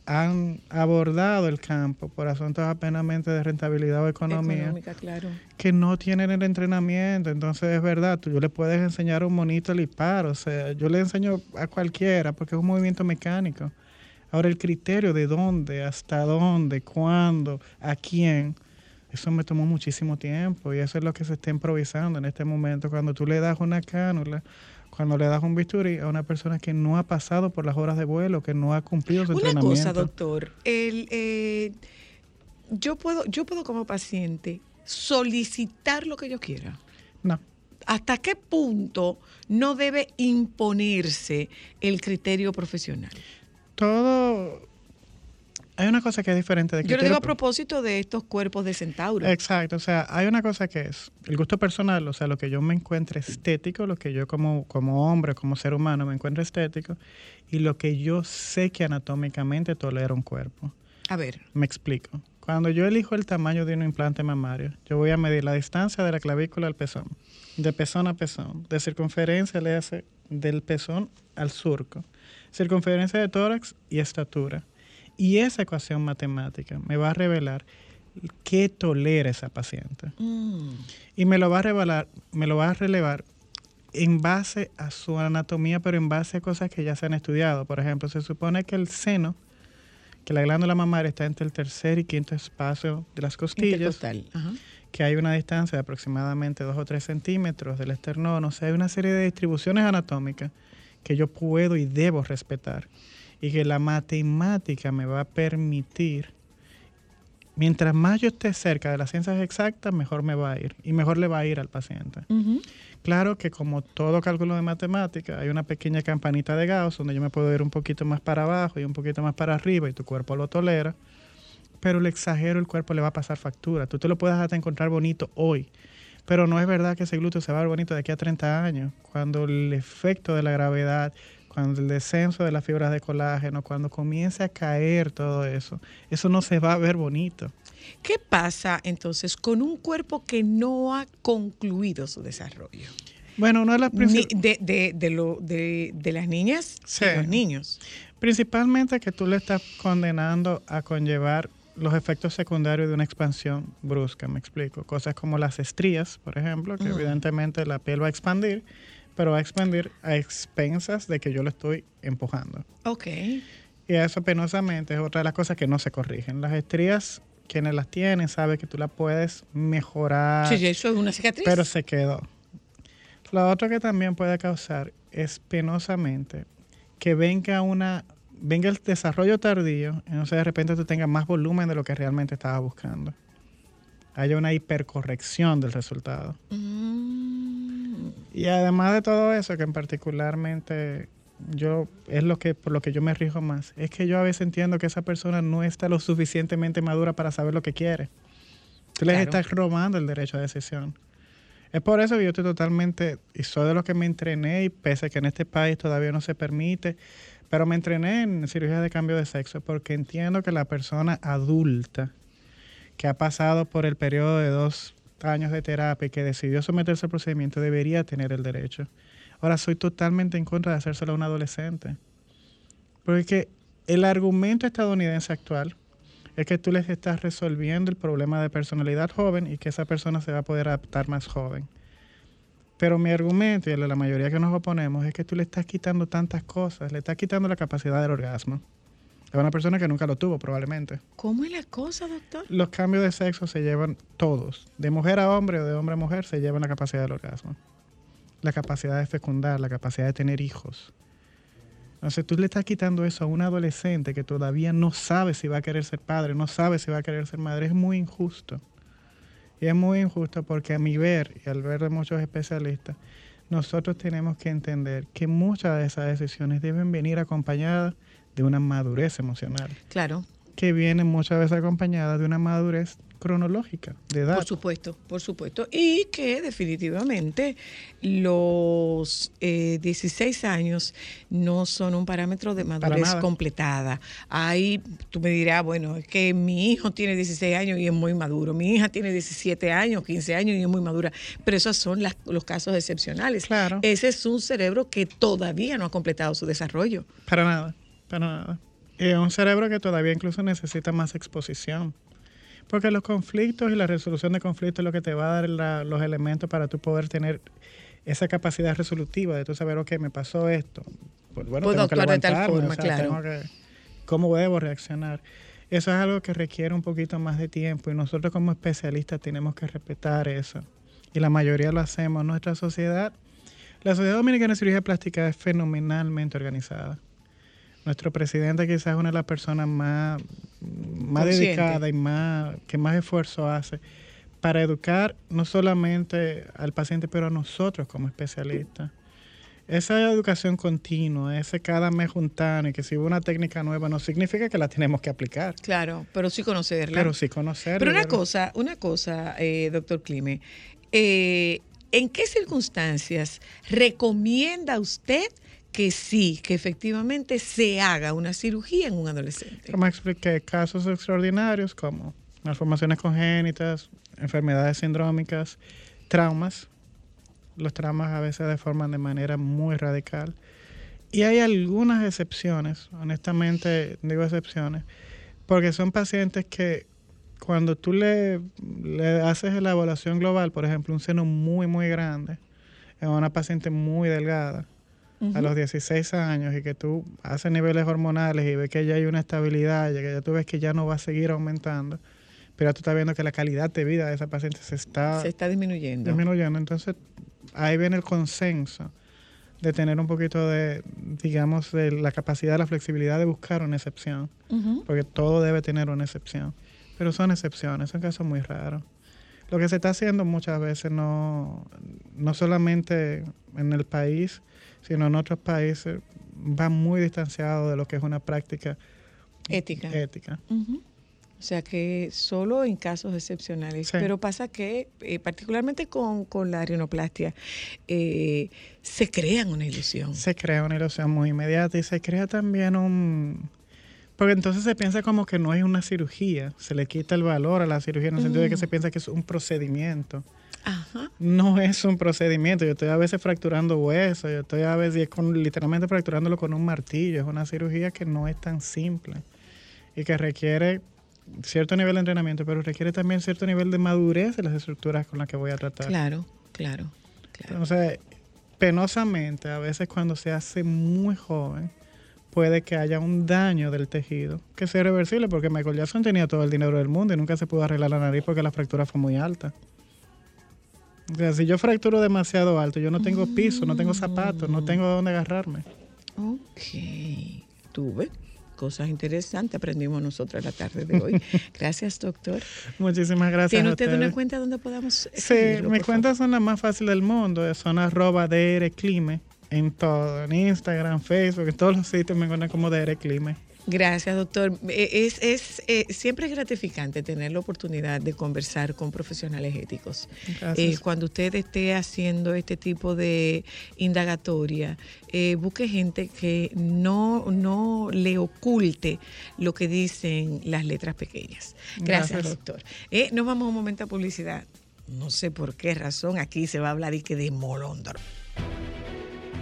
han abordado el campo por asuntos apenamente de rentabilidad o economía Económica, claro. que no tienen el entrenamiento. Entonces es verdad, tú le puedes enseñar a un monito el hispar, o sea, yo le enseño a cualquiera porque es un movimiento mecánico. Ahora el criterio de dónde, hasta dónde, cuándo, a quién, eso me tomó muchísimo tiempo y eso es lo que se está improvisando en este momento. Cuando tú le das una cánula, cuando le das un bisturí a una persona que no ha pasado por las horas de vuelo, que no ha cumplido su Una entrenamiento. cosa, doctor, el, eh, yo puedo, yo puedo como paciente solicitar lo que yo quiera. No. ¿Hasta qué punto no debe imponerse el criterio profesional? Todo... Hay una cosa que es diferente de Yo le digo a propósito de estos cuerpos de centauro. Exacto, o sea, hay una cosa que es el gusto personal, o sea, lo que yo me encuentre estético, lo que yo como, como hombre, como ser humano me encuentro estético, y lo que yo sé que anatómicamente tolera un cuerpo. A ver, Me explico. Cuando yo elijo el tamaño de un implante mamario, yo voy a medir la distancia de la clavícula al pezón, de pezón a pezón, de circunferencia le hace del pezón al surco, circunferencia de tórax y estatura. Y esa ecuación matemática me va a revelar qué tolera esa paciente. mm, Y me lo va a revelar, me lo va a relevar en base a su anatomía, pero en base a cosas que ya se han estudiado. Por ejemplo, se supone que el seno, que la glándula mamaria está entre el tercer y quinto espacio de las costillas. Ajá. que hay una distancia de aproximadamente 2 o 3 centímetros del esternón. O sea, hay una serie de distribuciones anatómicas que yo puedo y debo respetar. Y que la matemática me va a permitir, mientras más yo esté cerca de las ciencias exactas, mejor me va a ir. Y mejor le va a ir al paciente. Claro que como todo cálculo de matemática, hay una pequeña campanita de Gauss donde yo me puedo ir un poquito más para abajo y un poquito más para arriba y tu cuerpo lo tolera. Pero el exagero, el cuerpo le va a pasar factura. Tú te lo puedes hasta encontrar bonito hoy. Pero no es verdad que ese glúteo se va a ver bonito de aquí a 30 años. Cuando el efecto de la gravedad, cuando el descenso de las fibras de colágeno, cuando comience a caer todo eso, eso no se va a ver bonito. ¿Qué pasa entonces con un cuerpo que no ha concluido su desarrollo? Bueno, una de las principales... de, de, de, lo, de, de las niñas Sí. y los niños. Principalmente que tú le estás condenando a conllevar los efectos secundarios de una expansión brusca, me explico. Cosas como las estrías, por ejemplo, que evidentemente la piel va a expandir, pero va a expandir a expensas de que yo lo estoy empujando. Ok. Y eso penosamente es otra de las cosas que no se corrigen. Las estrías, quienes las tienen, saben que tú las puedes mejorar, Sí, eso es una cicatriz. pero se quedó. Lo otro que también puede causar es penosamente que venga una venga el desarrollo tardío, y entonces de repente tú tengas más volumen de lo que realmente estabas buscando. Haya una hipercorrección del resultado. Mm. Y además de todo eso, que en particularmente yo es lo que por lo que yo me rijo más, es que yo a veces entiendo que esa persona no está lo suficientemente madura para saber lo que quiere. Tú les Claro. estás robando el derecho a decisión. Es por eso que yo estoy totalmente, y soy de los que me entrené, y pese a que en este país todavía no se permite, pero me entrené en cirugía de cambio de sexo porque entiendo que la persona adulta que ha pasado por el periodo de dos años de terapia y que decidió someterse al procedimiento debería tener el derecho. Ahora soy totalmente en contra de hacérselo a un adolescente. Porque el argumento estadounidense actual es que tú les estás resolviendo el problema de personalidad joven y que esa persona se va a poder adaptar más joven. Pero mi argumento y el de la mayoría que nos oponemos es que tú le estás quitando tantas cosas, le estás quitando la capacidad del orgasmo. Es una persona que nunca lo tuvo probablemente. ¿Cómo es la cosa, doctor? Los cambios de sexo se llevan todos, de mujer a hombre o de hombre a mujer, se llevan la capacidad del orgasmo. La capacidad de fecundar, la capacidad de tener hijos. Entonces tú le estás quitando eso a un adolescente que todavía no sabe si va a querer ser padre, no sabe si va a querer ser madre. Es muy injusto. Y es muy injusto porque a mi ver y al ver de muchos especialistas, nosotros tenemos que entender que muchas de esas decisiones deben venir acompañadas de una madurez emocional, Claro, que viene muchas veces acompañada de una madurez cronológica, de edad. por supuesto, por supuesto. Y que definitivamente los eh, 16 años no son un parámetro de madurez completada. Ahí tú me dirás, bueno, es que mi hijo tiene 16 años y es muy maduro. Mi hija tiene 17 años, 15 años y es muy madura. Pero esos son las- los casos excepcionales. Claro. Ese es un cerebro que todavía no ha completado su desarrollo. Para nada, para nada. Y es un cerebro que todavía incluso necesita más exposición. Porque los conflictos y la resolución de conflictos es lo que te va a dar la- los elementos para tú poder tener esa capacidad resolutiva de tú saber, ok, me pasó esto. Pues bueno, Puedo tengo que actuar de tal forma, o sea, claro. tengo que- ¿Cómo debo reaccionar? Eso es algo que requiere un poquito más de tiempo y nosotros como especialistas tenemos que respetar eso. Y la mayoría lo hacemos. Nuestra sociedad, la Sociedad Dominicana de Cirugía Plástica es fenomenalmente organizada. Nuestro presidente quizás es una de las personas más, más Consciente. y más, que más esfuerzo hace para educar no solamente al paciente, pero a nosotros como especialistas. Esa educación continua, ese cada mes juntarnos y que si hubo una técnica nueva no significa que la tenemos que aplicar, Claro, pero sí conocerla. pero sí conocerla. Pero una cosa, una cosa, eh, doctor Clime, eh, ¿en qué circunstancias recomienda usted que sí, que efectivamente se haga una cirugía en un adolescente? Como expliqué, casos extraordinarios como malformaciones congénitas, enfermedades sindrómicas, traumas. Los traumas a veces deforman de manera muy radical. Y hay algunas excepciones, honestamente digo excepciones, porque son pacientes que cuando tú le, le haces la evaluación global, por ejemplo, un seno muy, muy grande, en una paciente muy delgada, a los 16 años y que tú haces niveles hormonales y ves que ya hay una estabilidad, ya que ya tú ves que ya no va a seguir aumentando, pero tú estás viendo que la calidad de vida de esa paciente se está Se está disminuyendo. disminuyendo. Entonces, ahí viene el consenso de tener un poquito de, digamos, de la capacidad, la flexibilidad de buscar una excepción, porque todo debe tener una excepción. Pero son excepciones, son casos muy raros. Lo que se está haciendo muchas veces no, no solamente en el país, sino en otros países, va muy distanciado de lo que es una práctica Ética. ética. O sea que solo en casos excepcionales. Sí. Pero pasa que, eh, particularmente con, con la rinoplastia, eh, se crean una ilusión. Se crea una ilusión muy inmediata y se crea también un... Porque entonces se piensa como que no es una cirugía, se le quita el valor a la cirugía en el sentido de que se piensa que es un procedimiento. Ajá. No es un procedimiento, yo estoy a veces fracturando huesos, yo estoy a veces con, literalmente fracturándolo con un martillo, es una cirugía que no es tan simple y que requiere cierto nivel de entrenamiento, pero requiere también cierto nivel de madurez de las estructuras con las que voy a tratar. Claro, claro, claro. Entonces, penosamente, a veces cuando se hace muy joven, puede que haya un daño del tejido que sea irreversible, porque Michael Jackson tenía todo el dinero del mundo y nunca se pudo arreglar la nariz porque la fractura fue muy alta. O sea, si yo fracturo demasiado alto, yo no tengo piso, no tengo zapatos, no tengo dónde agarrarme. Ok, tuve cosas interesantes, aprendimos nosotros la tarde de hoy. Gracias, doctor. Muchísimas gracias. ¿Tiene a usted una ustedes. cuenta donde podamos Sí, mis cuentas son las más fáciles del mundo. Son arroba DR Clime en todo. En Instagram, Facebook, en todos los sitios me encuentran como DR Clime. Gracias, doctor. Eh, Es, es, eh, siempre es gratificante tener la oportunidad de conversar con profesionales éticos. Eh, cuando usted esté haciendo este tipo de indagatoria, eh, busque gente que no, no le oculte lo que dicen las letras pequeñas. Gracias, Gracias. doctor. Eh, nos vamos un momento a publicidad. No sé por qué razón aquí se va a hablar y que de molondro.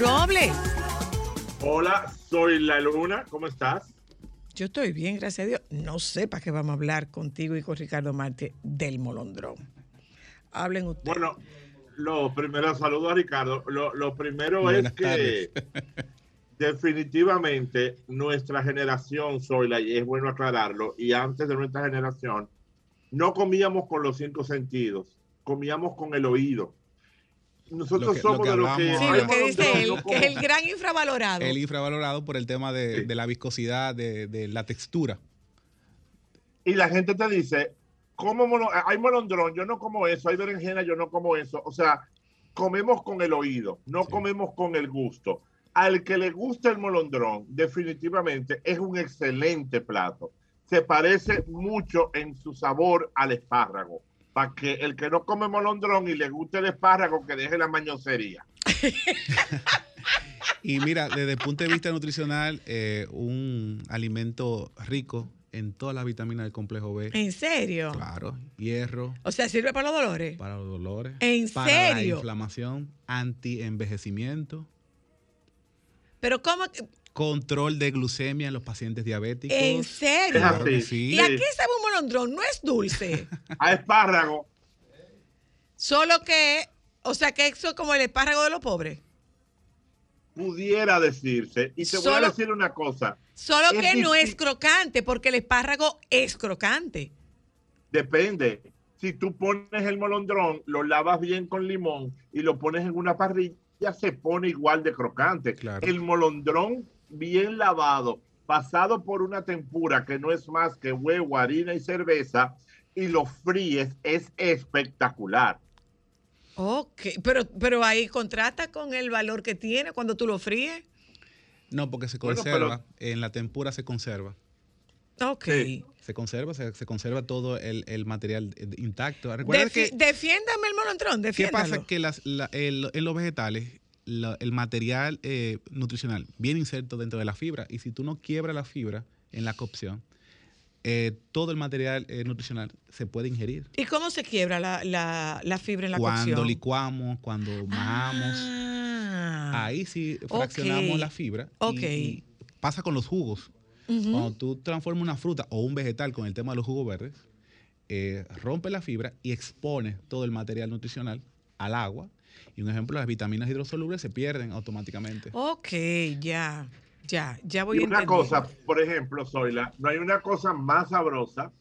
Robles. Hola, soy La Luna, ¿cómo estás? Yo estoy bien, gracias a Dios. No sé para qué vamos a hablar contigo y con Ricardo Marte del molondrón. Hablen ustedes. Bueno, lo primero, saludo a Ricardo. Lo, lo primero Buenas es que definitivamente nuestra generación, Zoila, y es bueno aclararlo, y antes de nuestra generación, no comíamos con los cinco sentidos, comíamos con el oído. Nosotros Lo que- lo somos de los que... Sí, lo que dice él, que como- es el gran infravalorado. El infravalorado por el tema de, la viscosidad, de, de la textura. y la gente te dice, ¿cómo molo- hay molondrón? Yo no como eso, hay berenjena, yo no como eso. O sea, comemos con el oído, no Sí. comemos con el gusto. Al que le gusta el molondrón, definitivamente es un excelente plato. Se parece mucho en su sabor al espárrago. Para que el que no come molondrón y le guste el espárrago, que deje la mañosería. Y mira, desde el punto de vista nutricional, eh, un alimento rico en todas las vitaminas del complejo B. ¿En serio? Claro, hierro, O sea, sirve para los dolores. para los dolores. ¿En para serio? la inflamación, anti-envejecimiento, Pero ¿cómo? Control de glucemia en los pacientes diabéticos. ¿En serio? Es Claro que así. sí. ¿Y a qué sabe un molondrón? No es dulce. A espárrago, Solo que, o sea, que eso es como el espárrago de los pobres. pudiera decirse. Y te voy a decir una cosa. Solo Es que no es crocante, porque el espárrago es crocante. Depende. Si tú pones el molondrón, lo lavas bien con limón y lo pones en una parrilla, se pone igual de crocante. Claro. El molondrón bien lavado, pasado por una tempura que no es más que huevo, harina y cerveza, y lo fríes, es espectacular. Ok, pero, pero ahí contrasta con el valor que tiene cuando tú lo fríes. No, porque se Bueno, conserva. En la tempura se conserva. Ok. Sí. Se conserva, se, se conserva todo el, el material intacto. Recuerda Defi- que Defiéndame el molondrón, ¿Qué defiéndalo. pasa? Que las, la- el- en los vegetales, la- el material eh, nutricional viene inserto dentro de la fibra y si tú no quiebras la fibra en la cocción, eh, todo el material eh, nutricional se puede ingerir. ¿Y cómo se quiebra la, la- la fibra en la Cuando cocción? licuamos, cuando majamos, Ah, ahí sí fraccionamos la fibra. Ok. Y, pasa con los jugos. Cuando tú transformas una fruta o un vegetal con el tema de los jugos verdes, eh, rompe la fibra y expone todo el material nutricional al agua. Y un ejemplo, las vitaminas hidrosolubles se pierden automáticamente. Ok, ya, ya, ya voy Y a una cosa, por ejemplo, Zoila, no hay una cosa más sabrosa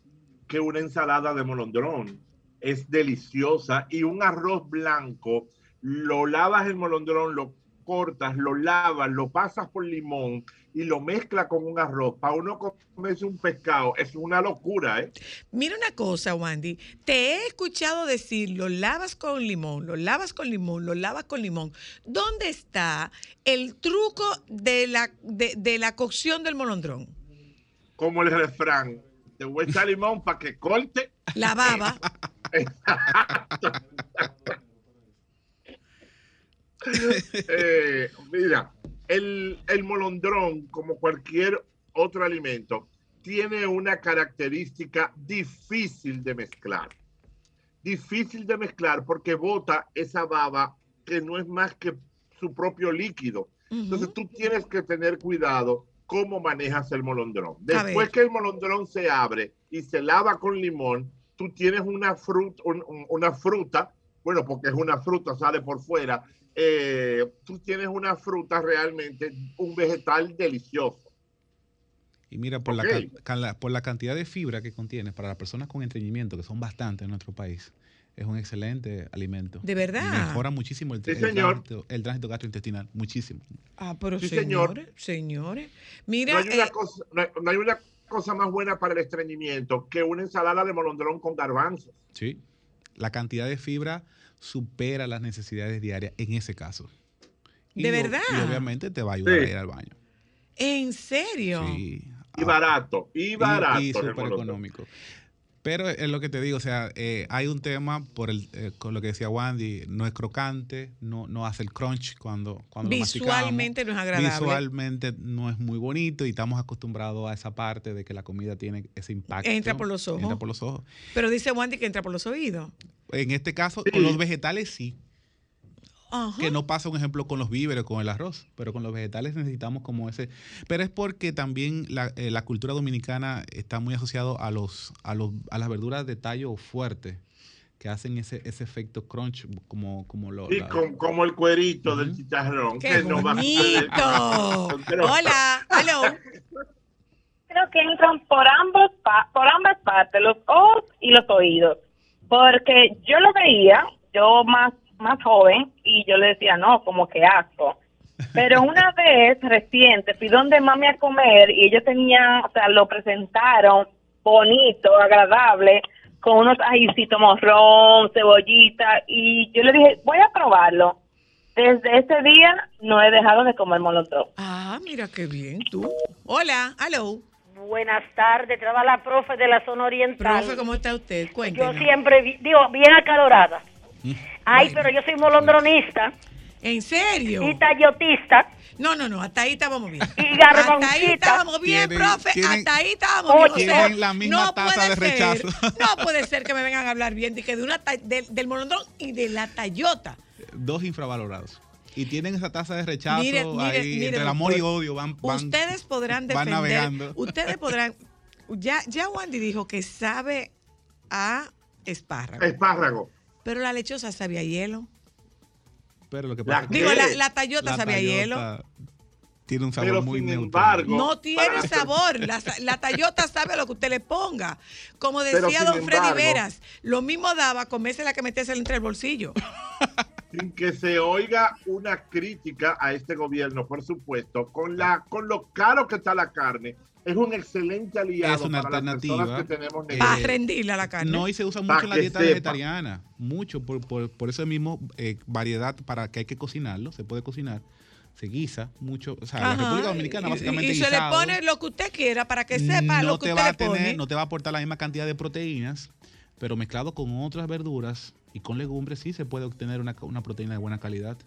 que una ensalada de molondrón. Es deliciosa y un arroz blanco, lo lavas el molondrón, lo cortas, lo lavas, lo pasas por limón y lo mezclas con un arroz. Para uno comerse un pescado es una locura, ¿eh? Mira una cosa, Wandy. Te he escuchado decir, lo lavas con limón, lo lavas con limón, lo lavas con limón. ¿Dónde está el truco de la, de, de la cocción del molondrón? Como el refrán. Te voy a limón para que corte. La baba. Eh, mira, el, el molondrón, como cualquier otro alimento, tiene una característica difícil de mezclar. Difícil de mezclar porque bota esa baba que no es más que su propio líquido. Entonces tú tienes que tener cuidado cómo manejas el molondrón. Después que el molondrón se abre y se lava con limón, tú tienes una fruta, una fruta, bueno, porque es una fruta, sale por fuera, eh, tú tienes una fruta realmente, un vegetal delicioso. Y mira, por, la, ca- ca- la- por la cantidad de fibra que contiene para las personas con estreñimiento, que son bastantes en nuestro país, es un excelente alimento. ¿De verdad? Y mejora muchísimo el, Sí, el señor. tránsito, el tránsito gastrointestinal, muchísimo. Ah, pero Sí, señor. señores, señores. Mira, No hay, una eh, cosa, no hay- no hay una cosa más buena para el estreñimiento que una ensalada de molondrón con garbanzos. Sí. La cantidad de fibra supera las necesidades diarias en ese caso. ¿De o- verdad? Y obviamente te va a ayudar Sí. a ir al baño. ¿en serio? Sí. Y barato, y barato. y, el súper económico. Pero es lo que te digo, o sea, eh, hay un tema por el, eh, con lo que decía Wandy, no es crocante, no, no hace el crunch cuando, cuando lo. Visualmente no es agradable. Visualmente no es muy bonito y estamos acostumbrados a esa parte de que la comida tiene ese impacto. Entra por los ojos. Entra por los ojos. Pero dice Wandy que entra por los oídos. En este caso, Sí. con los vegetales sí. Ajá. Que no pasa, un ejemplo, con los víveres, con el arroz, pero con los vegetales necesitamos como ese. Pero es porque también la, eh, la cultura dominicana está muy asociado a los, a los a las verduras de tallo fuerte que hacen ese, ese efecto crunch como, como lo. Y la- con- como el cuerito del chicharrón. ¡Qué que no va a suceder. bonito! Hola, creo que entran por ambos pa- por ambas partes, los ojos y los oídos. Porque yo lo veía, yo más más joven, y yo le decía, no, como que asco. Pero una vez reciente fui donde mami a comer y ellos tenían, o sea, lo presentaron bonito, agradable, con unos ajicitos morrón, cebollita, y yo le dije, voy a probarlo. Desde ese día no he dejado de comer molotov. Ah, mira qué bien, tú. Hola, aló. Buenas tardes, trabaja la profe de la zona oriental. Profe, ¿cómo está usted? Yo Cuéntenos. siempre, vi- digo, bien acalorada. Ay, pero yo soy molondronista ¿En serio? y tayotista. No, no, no, hasta ahí estábamos bien. Y Hasta ahí estábamos bien, profe. tienen- hasta ahí estábamos bien. O Tienen sea, la misma no tasa puede de ser- no puede ser que me vengan a hablar bien de que de una ta- del- del molondrón y de la tayota. Dos infravalorados. Y tienen esa tasa de rechazo Mire, mire, ahí, mire, entre el amor y odio, van, van, Ustedes podrán van defender. navegando. Ustedes podrán. Ya, ya Wandy dijo que sabe a espárrago. Espárrago. Pero la lechosa sabía hielo. Pero lo que La pasa es que Digo, la, la la sabía hielo. Tiene un sabor Pero muy sin neutral. embargo, No tiene para- sabor. La, la tayota sabe a lo que usted le ponga. Como decía don Freddy embargo- Veras, lo mismo daba comerse la que meterse entre el bolsillo. sin que se oiga una crítica a este gobierno, por supuesto, con la con lo caro que está la carne, es un excelente aliado Es una para las alternativa. personas que tenemos Eh, Para rendirle a la carne. No, y se usa mucho en la dieta sepa. vegetariana. Mucho, por, por, por eso mismo, eh, variedad para que hay que cocinarlo, se puede cocinar. Se guisa mucho. O sea, la Ajá, República Dominicana y- básicamente Y, se le pone lo que usted quiera para que sepa no lo que te usted va a tener, pone. no te va a aportar la misma cantidad de proteínas, pero mezclado con otras verduras y con legumbres sí se puede obtener una, una proteína de buena calidad.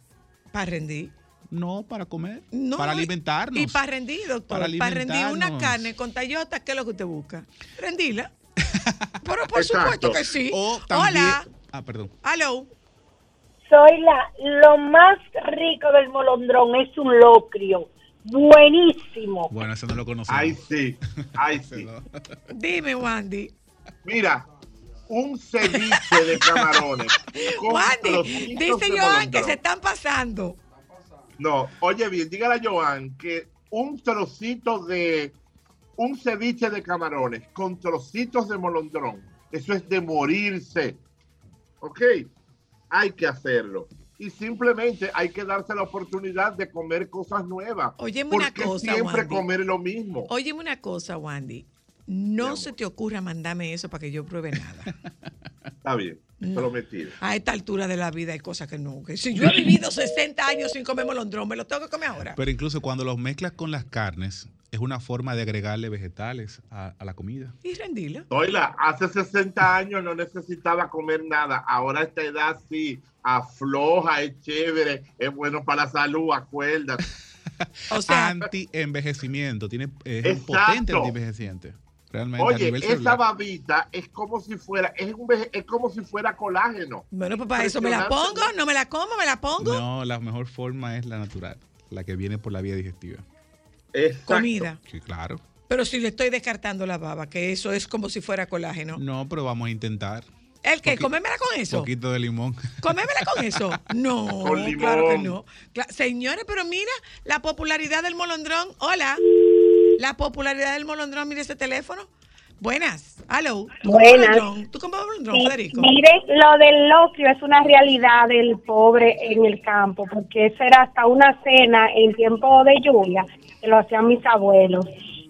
Para rendir. No para comer, No, para alimentarnos. Y para rendir, doctor. Para Para, rendir una carne con tayota, ¿qué es lo que usted busca? Rendirla. Pero por Exacto. supuesto que sí. O también, Hola. Ah, perdón. Aló. Soy la, lo más rico del molondrón es un locrio. Buenísimo. Bueno, eso no lo conocemos. Ay, sí, ay, sí. Dime, Wandy. Mira, un ceviche de camarones. Wandy, dice de Joan que se están pasando. No, oye bien, dígale a Joan que un trocito de un ceviche de camarones con trocitos de molondrón, eso es de morirse. ¿Ok? Hay que hacerlo. Y simplemente hay que darse la oportunidad de comer cosas nuevas. Óyeme una porque cosa, siempre Wandy. comer lo mismo. Óyeme una cosa, Wandy. No se te ocurra mandarme eso para que yo pruebe nada. Está bien, No. prometido. A esta altura de la vida hay cosas que no. Que si yo he vivido 60 años sin comer molondrón, me lo tengo que comer ahora. Pero incluso cuando los mezclas con las carnes, es una forma de agregarle vegetales a, a la comida. Y rendirla. Oiga, hace 60 años no necesitaba comer nada. Ahora a esta edad sí, afloja, es chévere, es bueno para la salud, acuérdate. O sea, Anti-envejecimiento. Tiene, es un Exacto. potente anti-envejeciente. Realmente a Oye, nivel esa celular. babita es como si fuera, es, un veje- es como si fuera colágeno. bueno, pues para eso me la pongo, no me la como, me la pongo. No, la mejor forma es la natural, la que viene por la vía digestiva. Exacto. Comida. Sí, claro. Pero si le estoy descartando la baba, que eso es como si fuera colágeno. No, pero vamos a intentar. ¿El qué? Poqui- ¿Comémela con eso? Poquito de limón. ¿Comémela con eso? No, Con limón. claro que no. Señores, pero mira, la popularidad del molondrón. Hola. La popularidad del molondrón, mire ese teléfono. Buenas. Hello. ¿Tú comes Buenas. molondrón? ¿Tú comes molondrón, Sí, Federico? Mire, lo del locrio es una realidad del pobre en el campo, porque eso era hasta una cena en tiempo de lluvia, que lo hacían mis abuelos.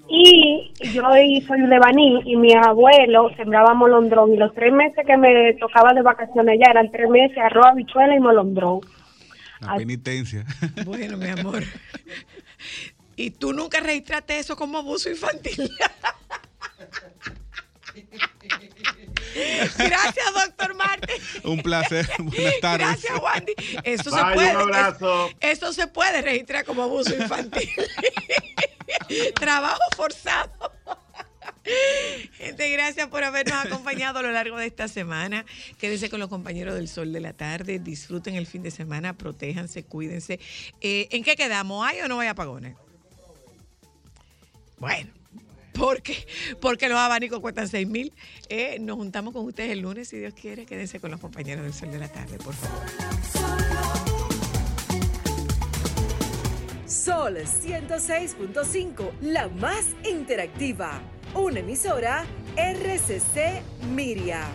Y yo soy de Baní y mi abuelo sembraba molondrón y los tres meses que me tocaba de vacaciones ya eran tres meses arroz, habichuela y molondrón. La penitencia. Bueno, mi amor. ¿Y tú nunca registraste eso como abuso infantil? Gracias, doctor Martín. Un placer. Buenas tardes. Gracias, Wandy. Eso se Bye, puede. un abrazo. es- Eso se puede registrar como abuso infantil. Trabajo forzado. Gente, gracias por habernos acompañado a lo largo de esta semana. Quédense con los compañeros del sol de la tarde. Disfruten el fin de semana, protéjanse, cuídense. Eh, ¿En qué quedamos? ¿Hay o no hay apagones? Bueno. Porque, porque los abanicos cuestan 6 mil. Eh, nos juntamos con ustedes el lunes, si Dios quiere. Quédense con los compañeros del Sol de la Tarde, por favor. Sol 106.5, la más interactiva. Una emisora RCC Miria.